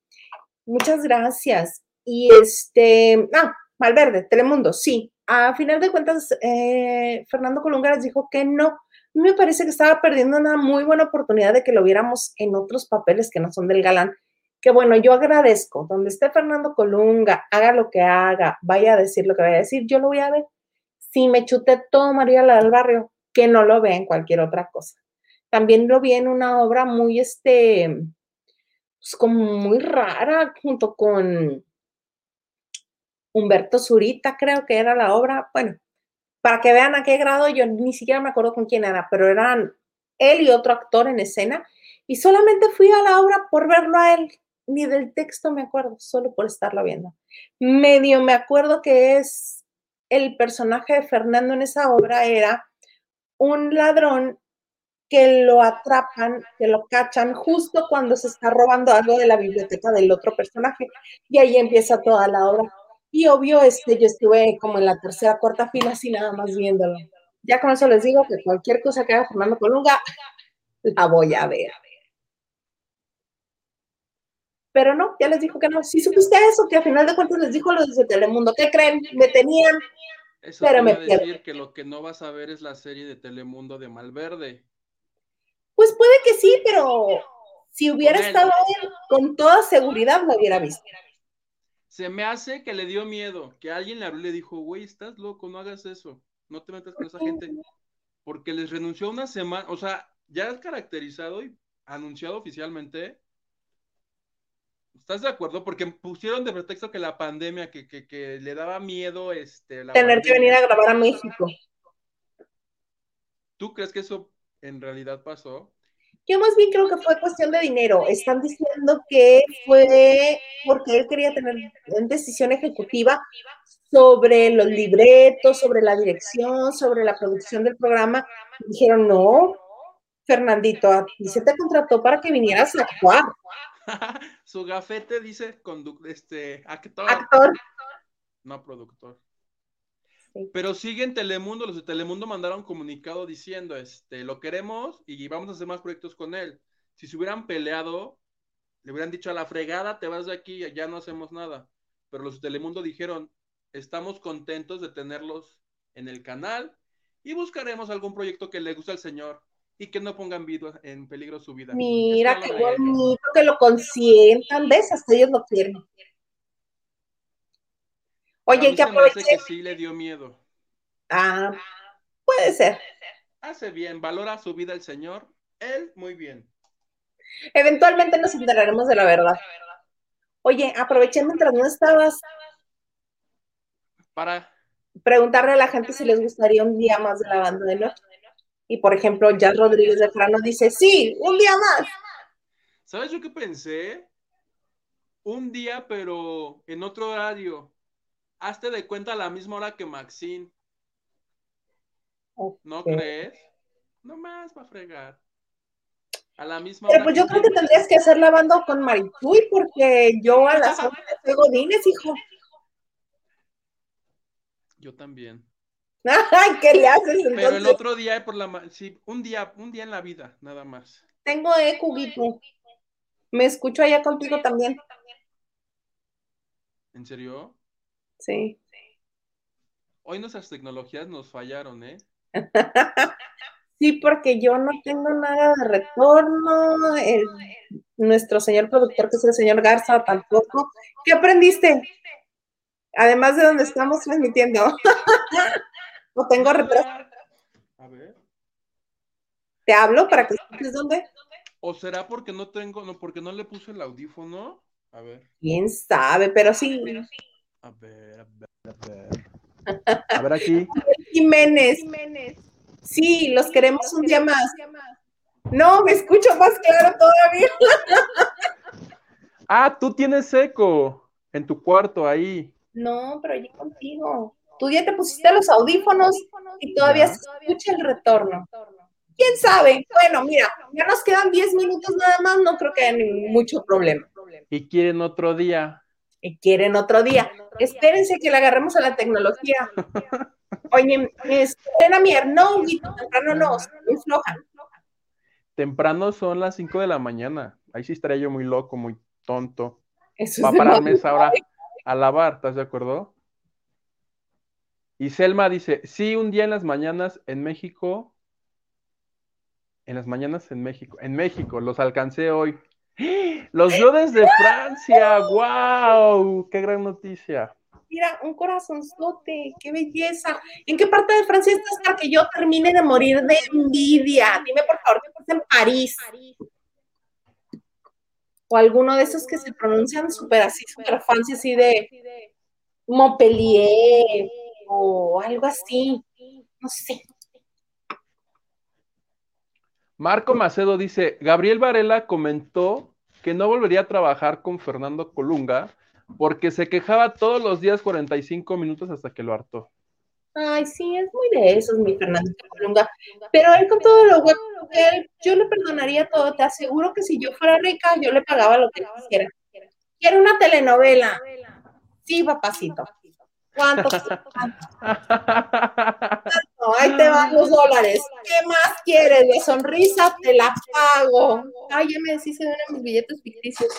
Muchas gracias. Y este, ah, Valverde, Telemundo, sí. A final de cuentas, eh, Fernando Colunga dijo que no. Me parece que estaba perdiendo una muy buena oportunidad de que lo viéramos en otros papeles que no son del galán. Que bueno, yo agradezco, donde esté Fernando Colunga, haga lo que haga, vaya a decir lo que vaya a decir, yo lo voy a ver. Si me chuté todo María la del Barrio, que no lo vea en cualquier otra cosa. También lo vi en una obra muy, este, pues como muy rara, junto con Humberto Zurita, creo que era la obra. Bueno, para que vean a qué grado, yo ni siquiera me acuerdo con quién era, pero eran él y otro actor en escena. Y solamente fui a la obra por verlo a él, ni del texto me acuerdo, solo por estarlo viendo. Medio me acuerdo que es el personaje de Fernando en esa obra era un ladrón que lo atrapan, que lo cachan justo cuando se está robando algo de la biblioteca del otro personaje. Y ahí empieza toda la obra. Y obvio, este, yo estuve como en la tercera, cuarta fila, así nada más viéndolo. Ya con eso les digo que cualquier cosa que haga Fernando Colunga, la voy a ver. Pero no, ya les dijo que no. Si supiste eso, que a final de cuentas les dijo lo de Telemundo. ¿Qué creen? Me tenían. Eso pero me decir que lo que no vas a ver es la serie de Telemundo de Malverde. Pues puede que sí, pero si hubiera estado él, con toda seguridad lo hubiera visto. Se me hace que le dio miedo, que alguien le habló y le dijo, güey, estás loco, no hagas eso, no te metas con esa gente. Porque les renunció una semana, o sea, ya es caracterizado y anunciado oficialmente. ¿Estás de acuerdo? Porque pusieron de pretexto que la pandemia, que, que, le daba miedo este, tener que venir a grabar a México. ¿Tú crees que eso en realidad pasó? Yo más bien creo que fue cuestión de dinero. Están diciendo que fue porque él quería tener una decisión ejecutiva sobre los libretos, sobre la dirección, sobre la producción del programa. Dijeron, no, Fernandito, a ti se te contrató para que vinieras a actuar. Su gafete dice este, actor. Actor. No productor. Pero siguen Telemundo, los de Telemundo mandaron un comunicado diciendo, este, lo queremos y vamos a hacer más proyectos con él. Si se hubieran peleado, le hubieran dicho a la fregada, te vas de aquí, ya no hacemos nada. Pero los de Telemundo dijeron, estamos contentos de tenerlos en el canal y buscaremos algún proyecto que le guste al señor y que no pongan en peligro su vida. Mira qué bonito que lo consientan, ves, hasta ellos lo quieren. Oye, que aproveche. que sí le dio miedo. Ah, puede ser. Hace bien, valora su vida el Señor. Él, muy bien. Eventualmente nos enteraremos de la verdad. Oye, aproveché mientras no estabas. Para preguntarle a la gente si les gustaría un día más de la banda de noche. Y por ejemplo, Jazz Rodríguez de Frano dice, sí, un día más. ¿Sabes yo qué pensé? Un día, pero en otro horario hazte de cuenta a la misma hora que Maxine. ¿No crees? No más va a fregar. A la misma Pero pues yo creo que tendrías que hacer lavando con Marichuy, porque yo a las horas de Godines, hijo. Yo también. ¿Qué le haces entonces? Pero el otro día por la sí, un día, un día en la vida, nada más. Tengo eco, Me escucho allá contigo también. ¿En serio? Sí. Hoy nuestras tecnologías nos fallaron, ¿eh? sí, porque yo no tengo nada de retorno. nuestro señor productor, que es el señor Garza, tampoco. ¿Qué aprendiste? Además de donde estamos transmitiendo. no tengo retorno. A ver. ¿Te hablo para que escuches dónde? ¿O será porque no tengo, no, porque no le puse el audífono? A ver. ¿Quién sabe? Pero sí. A ver, a ver, a ver. A ver aquí. Jiménez. Sí, los queremos un día más. No, me escucho más claro todavía. Ah, tú tienes eco. en tu cuarto ahí. No, pero allí contigo. Tú ya te pusiste los audífonos y todavía se escucha el retorno. ¿Quién sabe? Bueno, mira, ya nos quedan 10 minutos nada más, no creo que haya mucho problema. Y quieren otro día. Y quieren otro día. Espérense que le agarremos a la tecnología. Oye, Elena Mier, no, temprano no, muy floja. Temprano son las 5 de la mañana. Ahí sí estaría yo muy loco, muy tonto. Eso Va a es pararme esa hora a lavar, ¿estás de acuerdo? Y Selma dice, sí, un día en las mañanas en México, en las mañanas en México, en México, los alcancé hoy. Los veo desde Francia, wow, qué gran noticia. Mira, un corazonzote, qué belleza. ¿En qué parte de Francia estás para que yo termine de morir de envidia? Dime, por favor, que estás en París. O alguno de esos que se pronuncian súper así, súper fancy, así de Montpellier o algo así. No sé. Marco Macedo dice, Gabriel Varela comentó que no volvería a trabajar con Fernando Colunga porque se quejaba todos los días 45 minutos hasta que lo hartó. Ay, sí, es muy de esos, mi Fernando Colunga. Pero él con todo lo hueco que él, yo le perdonaría todo. Te aseguro que si yo fuera rica, yo le pagaba lo que quisiera. Quiero una telenovela. Sí, papacito. ¿Cuánto? No, ahí te van los dólares. ¿Qué más quieres? La sonrisa te la pago. Ay, ya me deshice de uno de mis billetes ficticios.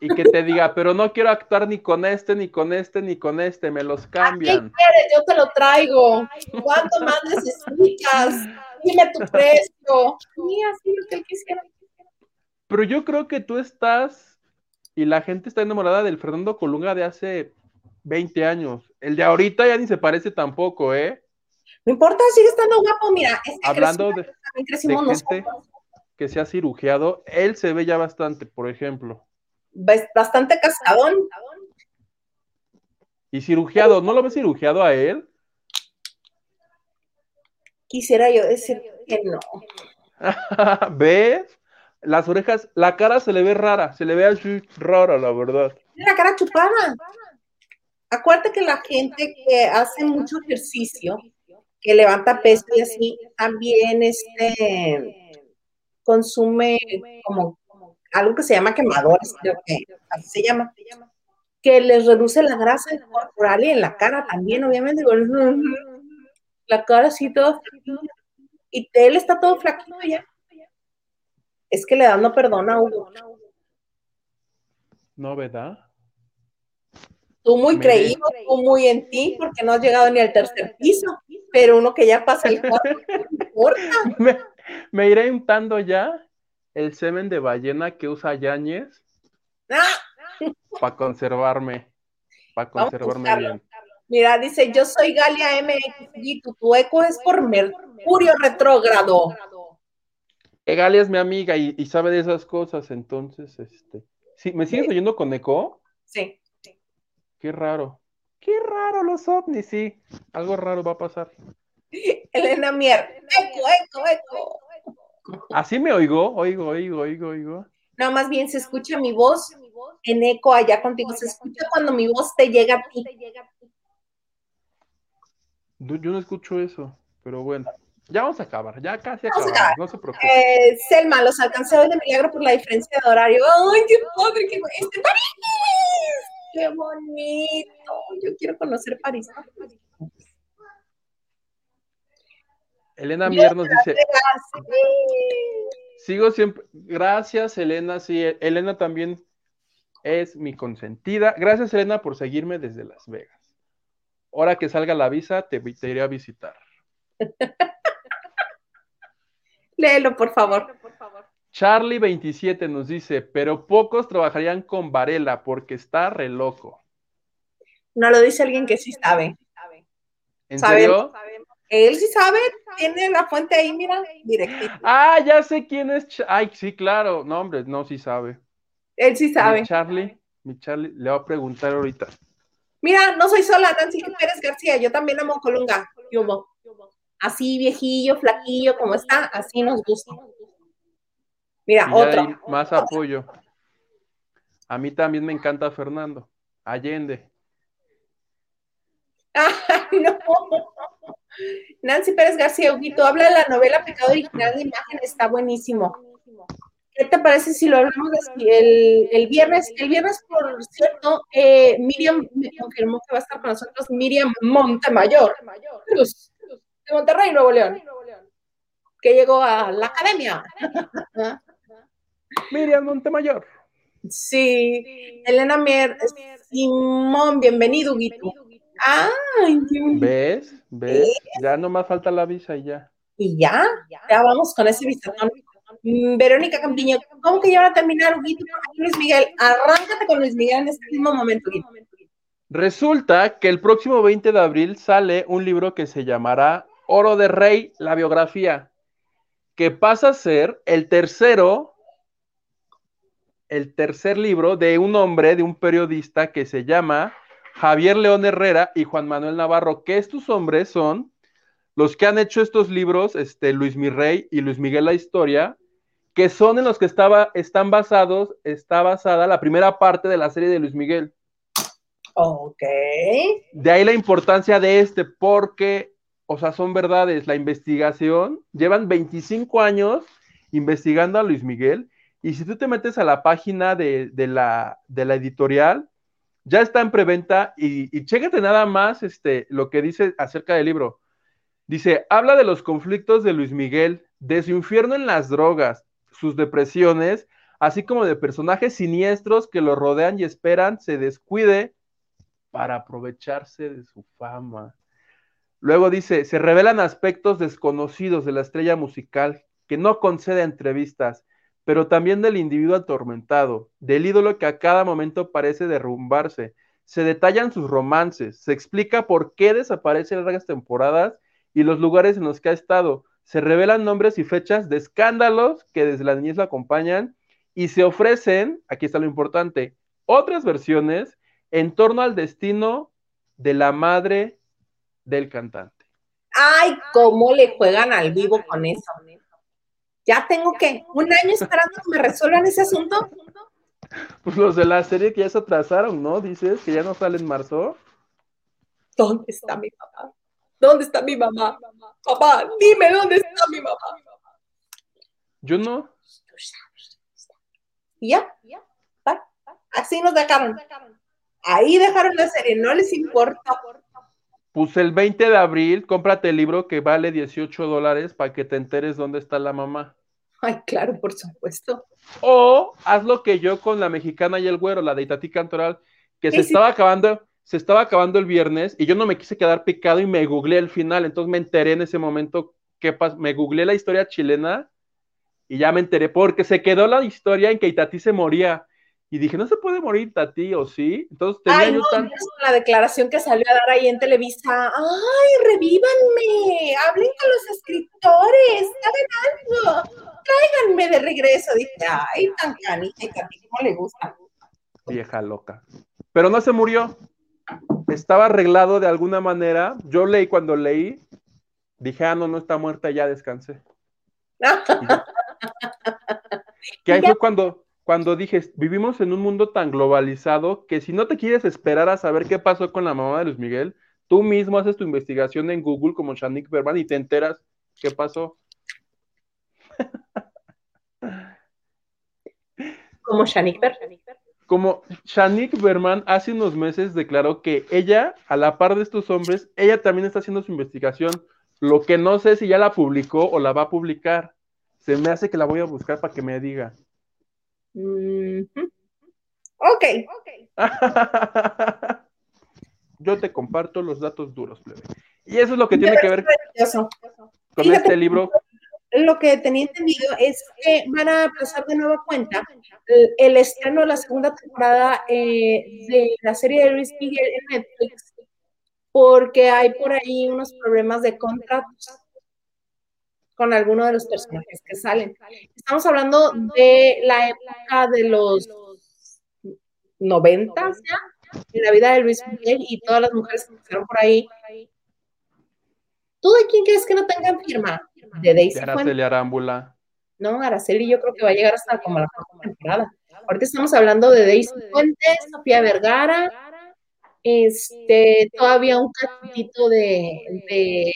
y que te diga, pero no quiero actuar ni con este, ni con este, ni con este, me los ¿Qué cambian. quieres? Yo te lo traigo. ¿Cuánto más necesitas? Dime tu precio. Sí, así lo que él quisiera. Pero yo creo que tú estás y la gente está enamorada del Fernando Colunga de hace 20 años. El de ahorita ya ni se parece tampoco, ¿eh? No importa, sigue estando guapo. Mira, es que Hablando crecimos- de, gente que se ha cirugiado, él se ve ya bastante, por ejemplo. Bas- Bastante cascadón. Y cirugiado, ¿no lo ves cirugiado a él? Quisiera yo decir que no. ¿Ves? Las orejas, la cara se le ve rara, se le ve así rara, la verdad. La cara chupada. Acuérdate que la gente que hace mucho ejercicio, que levanta peso y así, también este, consume como algo que se llama quemadores, creo que así se llama, que les reduce la grasa corporal y en la cara también, obviamente. La cara así todo. Y él está todo flaquito ya. Es que le dan no perdona, Hugo. ¿No, verdad? Tú muy creído, tú muy en ti, porque no has llegado ni al tercer piso, pero uno que ya pasa el cuarto, no importa. Me, me iré untando ya el semen de ballena que usa Yáñez Ah, para conservarme, para conservarme bien. Mira, dice, yo soy Galia MX y tu, tu eco es por Mercurio retrógrado. Galia es mi amiga y, y sabe de esas cosas, entonces, este. Sí, ¿Me sigues oyendo con eco? Sí. Qué raro. Qué raro los ovnis, sí. Algo raro va a pasar. Elena Mier, eco, eco, eco. ¿Así me oigo? Oigo, oigo, oigo, oigo. No, más bien se escucha mi voz en eco allá contigo. Se escucha cuando mi voz te llega a ti. Yo yo no escucho eso, pero bueno. Ya vamos a acabar, ya casi acabamos, acabar. no se preocupe. Eh, Selma, los alcancé hoy de milagro por la diferencia de horario. ¡Ay, qué padre! ¡Qué este! ¡Qué bonito! Yo quiero conocer París. Elena Mier nos dice, sigo siempre, gracias Elena, sí, Elena también es mi consentida. Gracias Elena por seguirme desde Las Vegas. Ahora que salga la visa, te, te iré a visitar. Léelo, por favor. Charlie27 nos dice, pero pocos trabajarían con Varela porque está re loco. No lo dice alguien que sí sabe. ¿En serio? Él sí sabe, tiene la fuente ahí, mira, directito. Ah, ya sé quién es. Ch- Ay, sí, claro. No, hombre, no, sí sabe. Él sí sabe. Mi Charlie, mi Charlie, le voy a preguntar ahorita. Mira, no soy sola, Nancy Pérez García, yo también amo Colunga. Así viejillo, flaquillo, como está, así nos gusta. Mira, otro. más apoyo. A mí también me encanta Fernando. Allende. Ah, no. Nancy Pérez García Huguito habla de la novela Pecado Original de Imagen, está buenísimo. ¿Qué te parece si lo hablamos el, el, viernes? El viernes, por cierto, eh, Miriam me confirmó que va a estar con nosotros Miriam Montemayor, Cruz, de Monterrey, Nuevo León, que llegó a la academia. Miriam Montemayor. Sí, Elena Mier, Simón, bienvenido, Guito. Ay, ¿Ves? ¿Ves? Ya nomás falta la visa y ya. Y ya, ya vamos con ese visitón. Mm, Verónica Campiño, ¿cómo que ya va a terminar, Guito? Luis Miguel, arráncate con Luis Miguel en este mismo momento, Guito. Resulta que el próximo 20 de abril sale un libro que se llamará Oro de Rey, la biografía, que pasa a ser el tercero el tercer libro de un hombre, de un periodista que se llama Javier León Herrera y Juan Manuel Navarro, que estos hombres son los que han hecho estos libros, este, Luis Mirrey y Luis Miguel La Historia, que son en los que estaba, están basados, está basada la primera parte de la serie de Luis Miguel. Ok. De ahí la importancia de este, porque, o sea, son verdades, la investigación, llevan 25 años investigando a Luis Miguel y si tú te metes a la página de, la, editorial, ya está en preventa y, y nada más este, lo que dice acerca del libro. Dice, habla de los conflictos de Luis Miguel, de su infierno en las drogas, sus depresiones, así como de personajes siniestros que lo rodean y esperan se descuide para aprovecharse de su fama. Luego dice, se revelan aspectos desconocidos de la estrella musical que no concede entrevistas pero también del individuo atormentado, del ídolo que a cada momento parece derrumbarse. Se detallan sus romances, se explica por qué desaparece largas temporadas y los lugares en los que ha estado. Se revelan nombres y fechas de escándalos que desde la niñez lo acompañan y se ofrecen, aquí está lo importante, otras versiones en torno al destino de la madre del cantante. Ay, cómo le juegan al vivo con eso. Ya tengo que un año esperando que me resuelvan ese asunto. Pues los de la serie que ya se atrasaron, ¿no? Dices que ya no sale en marzo. ¿Dónde está mi mamá? ¿Dónde está mi mamá? Papá, dime dónde está mi mamá. Yo no. ¿Y ya? Así nos dejaron. Ahí dejaron la serie, no les importa. Pues el 20 de abril, cómprate el libro que vale 18 dólares para que te enteres dónde está la mamá. Ay, claro, por supuesto. O haz lo que yo con la mexicana y el güero, la de Itatí Cantoral, que se estaba acabando, se estaba acabando el viernes y yo no me quise quedar picado y me googleé el final, entonces me enteré en ese momento qué pasó, me googleé la historia chilena y ya me enteré porque se quedó la historia en que Itatí se moría y dije, no se puede morir Tati, ¿o sí? Entonces tenía yo tan... La declaración que salió a dar ahí en Televisa, ¡ay, revívanme! ¡Hablen con los escritores! ¡Hagan algo! ¡Tráiganme de regreso! Dije, ¡ay, tan canita y Tati, cómo le gusta! Vieja loca. Pero no se murió. Estaba arreglado de alguna manera. Yo leí cuando leí, dije, ah, no, no está muerta, ya descansé. que ahí fue cuando cuando dije, vivimos en un mundo tan globalizado que si no te quieres esperar a saber qué pasó con la mamá de Luis Miguel, tú mismo haces tu investigación en Google como Shanik Berman y te enteras qué pasó. ¿Como Shanik Berman? Como Shanik Berman hace unos meses declaró que ella, a la par de estos hombres, ella también está haciendo su investigación. Lo que no sé si ya la publicó o la va a publicar. Se me hace que la voy a buscar para que me diga. Ok. Yo te comparto los datos duros, plebe. Y eso es lo que tiene que ver con este libro. Lo que tenía entendido es que van a pasar de nueva cuenta el, estreno de la segunda temporada eh, de la serie de Luis Miguel en Netflix, porque hay por ahí unos problemas de contratos con alguno de los personajes que salen. Estamos hablando de la época de los 90 ya, en la vida de Luis Miguel y todas las mujeres que pasaron por ahí. ¿Tú de quién crees que no tengan firma? De Daisy Araceli Arámbula. No, Araceli yo creo que va a llegar hasta como la cuarta temporada. Ahorita estamos hablando de Daisy Fuentes, Sofía Vergara, este, todavía un cachito de, de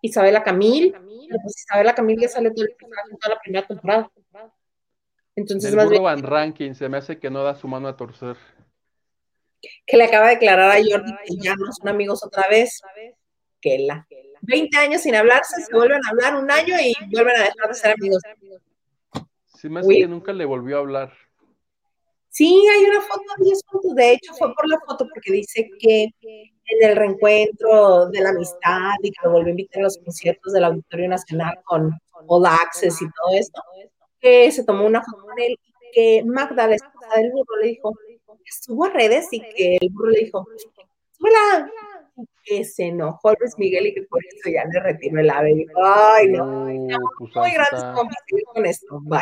Isabela Camil, pues Isabela Camil ya sale todo el toda la primera temporada. Entonces, más bien, Van Ranking se me hace que no da su mano a torcer. Que le acaba de declarar a Jordi que ya no son amigos otra vez. Que la. 20 años sin hablarse, se vuelven a hablar un año y vuelven a dejar de ser amigos. Sí, me hace que nunca le volvió a hablar. Sí, hay una foto, 10 fotos. De hecho, fue por la foto porque dice que en el reencuentro de la amistad y que lo volvió a invitar a los conciertos del Auditorio Nacional con All Access y todo esto, que se tomó una foto con él y que Magda, la esposa del burro, le dijo, estuvo a redes y que el burro le dijo, hola, que se enojó Luis Miguel y que por eso ya le retiró el ave. Dijo, ay, no, pues muy compartir con esto, bye.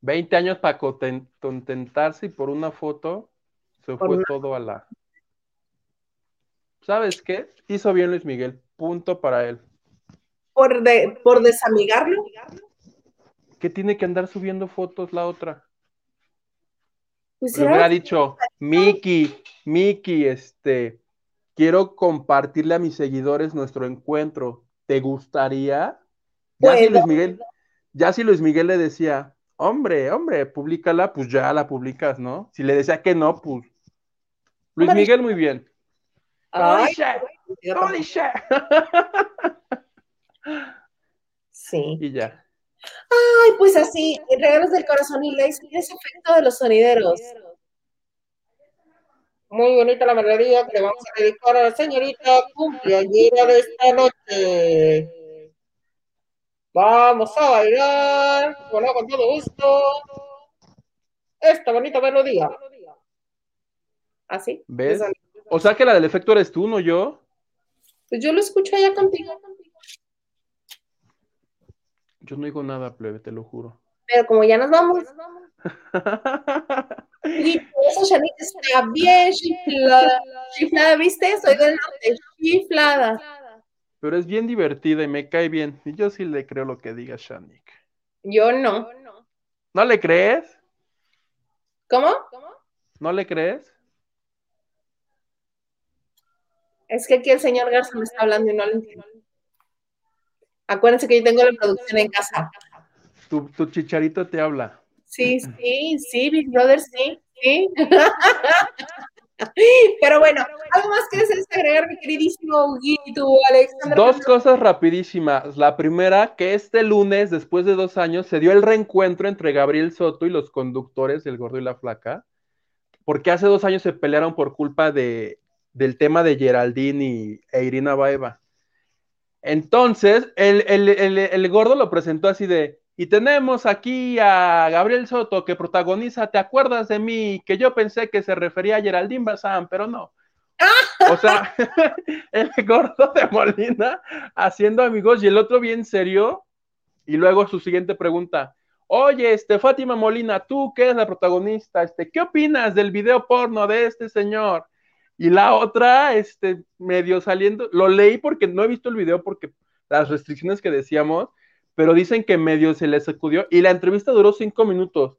20 años para contentarse y por una foto se fue todo a la. ¿Sabes qué? Hizo bien Luis Miguel. Punto para él. ¿Por, de, por desamigarlo? ¿Qué tiene que andar subiendo fotos la otra? Pues Le hubiera dicho, Miki, Miki, este, quiero compartirle a mis seguidores nuestro encuentro. ¿Te gustaría? Ya si Luis Miguel, ya si Luis Miguel le decía, hombre, hombre, públicala, pues ya la publicas, ¿no? Si le decía que no, pues. Luis Miguel, muy bien. Holy shit. Holy shit. Sí. Y ya. Ay, pues así, regalos del corazón y ese efecto de los sonideros. Muy bonita la melodía que le vamos a dedicar a la señorita cumpleañera de esta noche. Vamos a bailar, bueno, con todo gusto, esta bonita melodía. ¿Así? ¿Ves? O sea que la del efecto eres tú, no yo. Pues yo lo escucho allá contigo. Yo no digo nada, plebe, te lo juro. Pero como ya nos vamos. y eso, Shanita, está bien chiflada. Chiflada, ¿viste? Soy del norte, chiflada pero es bien divertida y me cae bien. Y yo sí le creo lo que diga Shanik. Yo no. ¿No le crees? ¿Cómo? ¿No le crees? Es que aquí el señor Garza me está hablando y no lo entiendo. Acuérdense que yo tengo la producción en casa. Tu, tu chicharito te habla. Sí, sí, sí, Big Brother, sí, sí. Pero bueno, algo más que desees agregar, mi queridísimo Guido, Alexander. Dos cosas rapidísimas. La primera, que este lunes, después de dos años, se dio el reencuentro entre Gabriel Soto y los conductores del Gordo y la Flaca, porque hace dos años se pelearon por culpa de, del tema de Geraldine y, e Irina Baeva. Entonces, el, el gordo lo presentó así de, y tenemos aquí a Gabriel Soto que protagoniza ¿Te acuerdas de mí? Que yo pensé que se refería a Geraldine Bazán, pero no. O sea, el gordo de Molina haciendo amigos y el otro bien serio. Y luego su siguiente pregunta. Oye, este, Fátima Molina, tú que eres la protagonista, este, ¿qué opinas del video porno de este señor? Y la otra, este, medio saliendo, lo leí porque no he visto el video porque las restricciones que decíamos, pero dicen que medio se le sacudió y la entrevista duró cinco minutos.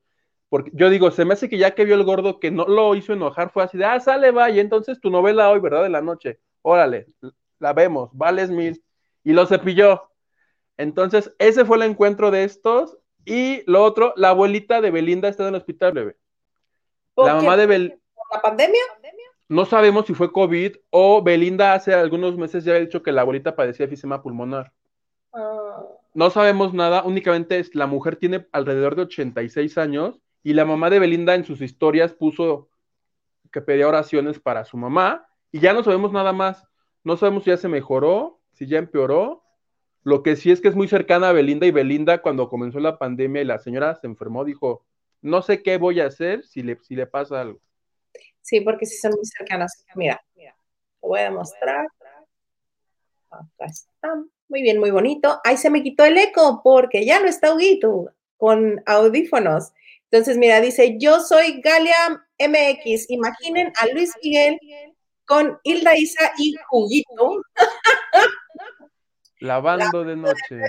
Porque yo digo, se me hace que ya que vio el gordo que no lo hizo enojar, fue así de, ah, sale, vaya, entonces tu novela hoy, ¿verdad? De la noche, órale, la vemos, vales mil. Y lo cepilló. Entonces, ese fue el encuentro de estos. Y lo otro, la abuelita de Belinda está en el hospital, bebé. La mamá de Belinda. ¿La pandemia? No sabemos si fue COVID o Belinda hace algunos meses ya había dicho que la abuelita padecía efisema pulmonar. Ah no sabemos nada, únicamente es, la mujer tiene alrededor de 86 años y la mamá de Belinda en sus historias puso que pedía oraciones para su mamá y ya no sabemos nada más. No sabemos si ya se mejoró, si ya empeoró. Lo que sí es que es muy cercana a Belinda y Belinda cuando comenzó la pandemia y la señora se enfermó, dijo, no sé qué voy a hacer si le, si le pasa algo. Sí, porque sí son muy cercanas. Mira, mira, voy a demostrar. Acá están. Muy bien, muy bonito. Ahí se me quitó el eco porque ya no está Huguito con audífonos. Entonces, mira, dice, yo soy Galia MX. Imaginen a Luis Miguel con Hilda Isa y Huguito. Lavando de noche.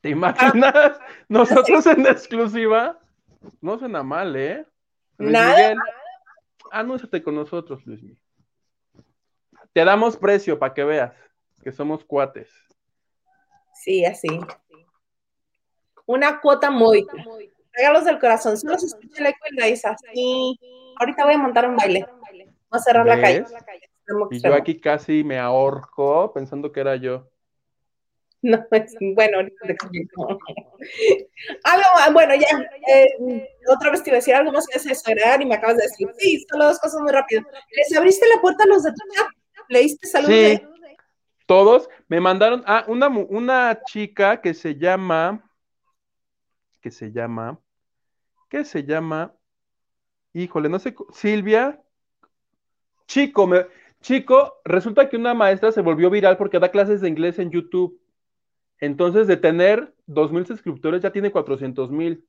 ¿Te imaginas? Nosotros en exclusiva. No suena mal, ¿eh? Luis Nada. Miguel, anúnciate con nosotros, Luis Miguel. Te damos precio para que veas que somos cuates. Sí, así. Una cuota muy. Regalos del corazón. Solo se escucha el eco y la Isa. Sí. Ahorita voy a montar un baile. Voy a cerrar la calle. ¿Ves? Y yo aquí casi me ahorco pensando que era yo. No, es- bueno, te explico. Algo, ah, bueno, ya, eh, otra vez te iba a decir algo más que haces agregar y me acabas de decir, sí, solo dos cosas muy rápido. ¿Les abriste la puerta a los de tu chat? ¿Leíste saludos? Sí. de- Todos me mandaron a una, una chica que se llama, que se llama, que se llama, híjole, no sé, Silvia, chico, me, chico, resulta que una maestra se volvió viral porque da clases de inglés en YouTube. Entonces, de tener dos mil suscriptores, ya tiene 400 mil.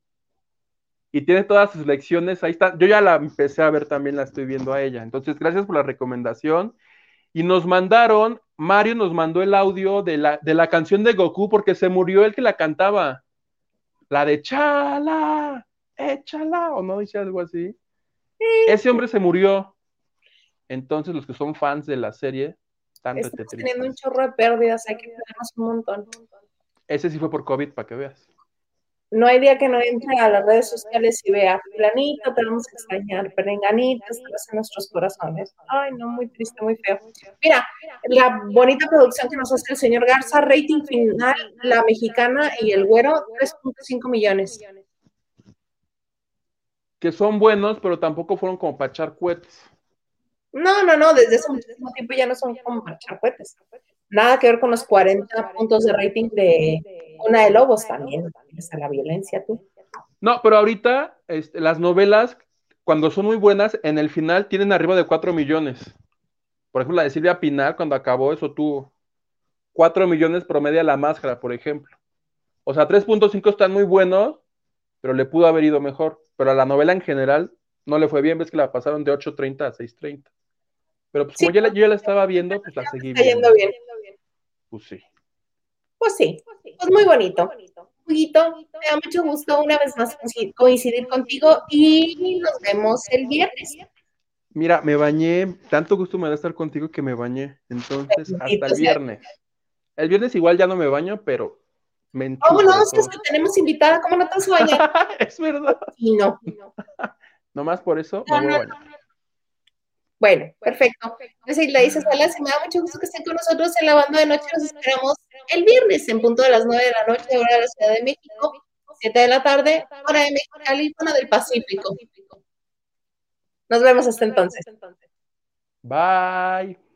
Y tiene todas sus lecciones, ahí está. Yo ya la empecé a ver también, la estoy viendo a ella. Entonces, gracias por la recomendación. Y nos mandaron, Mario nos mandó el audio de la, de la canción de Goku porque se murió el que la cantaba. La de Chala, échala, o no dice algo así. Ese hombre se murió. Entonces, los que son fans de la serie, están teniendo un chorro de pérdidas, hay que cuidarnos un montón. Ese sí fue por COVID, para que veas. No hay día que no entre a las redes sociales y vea, fulanito, te vamos a extrañar, perenganito, estás en nuestros corazones. Ay, no, muy triste, muy feo. Mira, la bonita producción que nos hace el señor Garza, rating final, la mexicana y el güero, 3.5 millones. Que son buenos, pero tampoco fueron como para echar cohetes. No, no, no, desde hace muchísimo tiempo ya no son como para echar cohetes. Nada que ver con los 40 puntos de rating de una de Lobos también. A la violencia, tú. No, pero ahorita este, las novelas, cuando son muy buenas, en el final tienen arriba de 4 millones. Por ejemplo, la de Silvia Pinal, cuando acabó eso, tuvo 4 millones promedia la máscara, por ejemplo. O sea, 3.5 están muy buenos, pero le pudo haber ido mejor. Pero a la novela en general no le fue bien, ves que la pasaron de 8.30 a 6.30. Pero pues como ya la- yo ya la estaba viendo, pues la seguí Está viendo. yendo bien. Pues sí. Pues sí, pues muy bonito. Huguito, me da mucho gusto una vez más coincidir- contigo y nos vemos el viernes. Mira, me bañé, tanto gusto me da estar contigo que me bañé. Entonces, hasta el viernes. El viernes igual ya no me baño, pero me ¿Cómo no? Si es que tenemos invitada, ¿cómo no te vas a bañar? es verdad. Y no. Nomás por eso No, me voy a no, bañar. Bueno, perfecto. Soy Laisa Salas y me da mucho gusto que estén con nosotros en la banda de noche. Nos esperamos el viernes en punto de las 9 de la noche, hora de la Ciudad de México, 7 de la tarde, hora de Mexicali, zona del Pacífico. Nos vemos hasta entonces. Bye.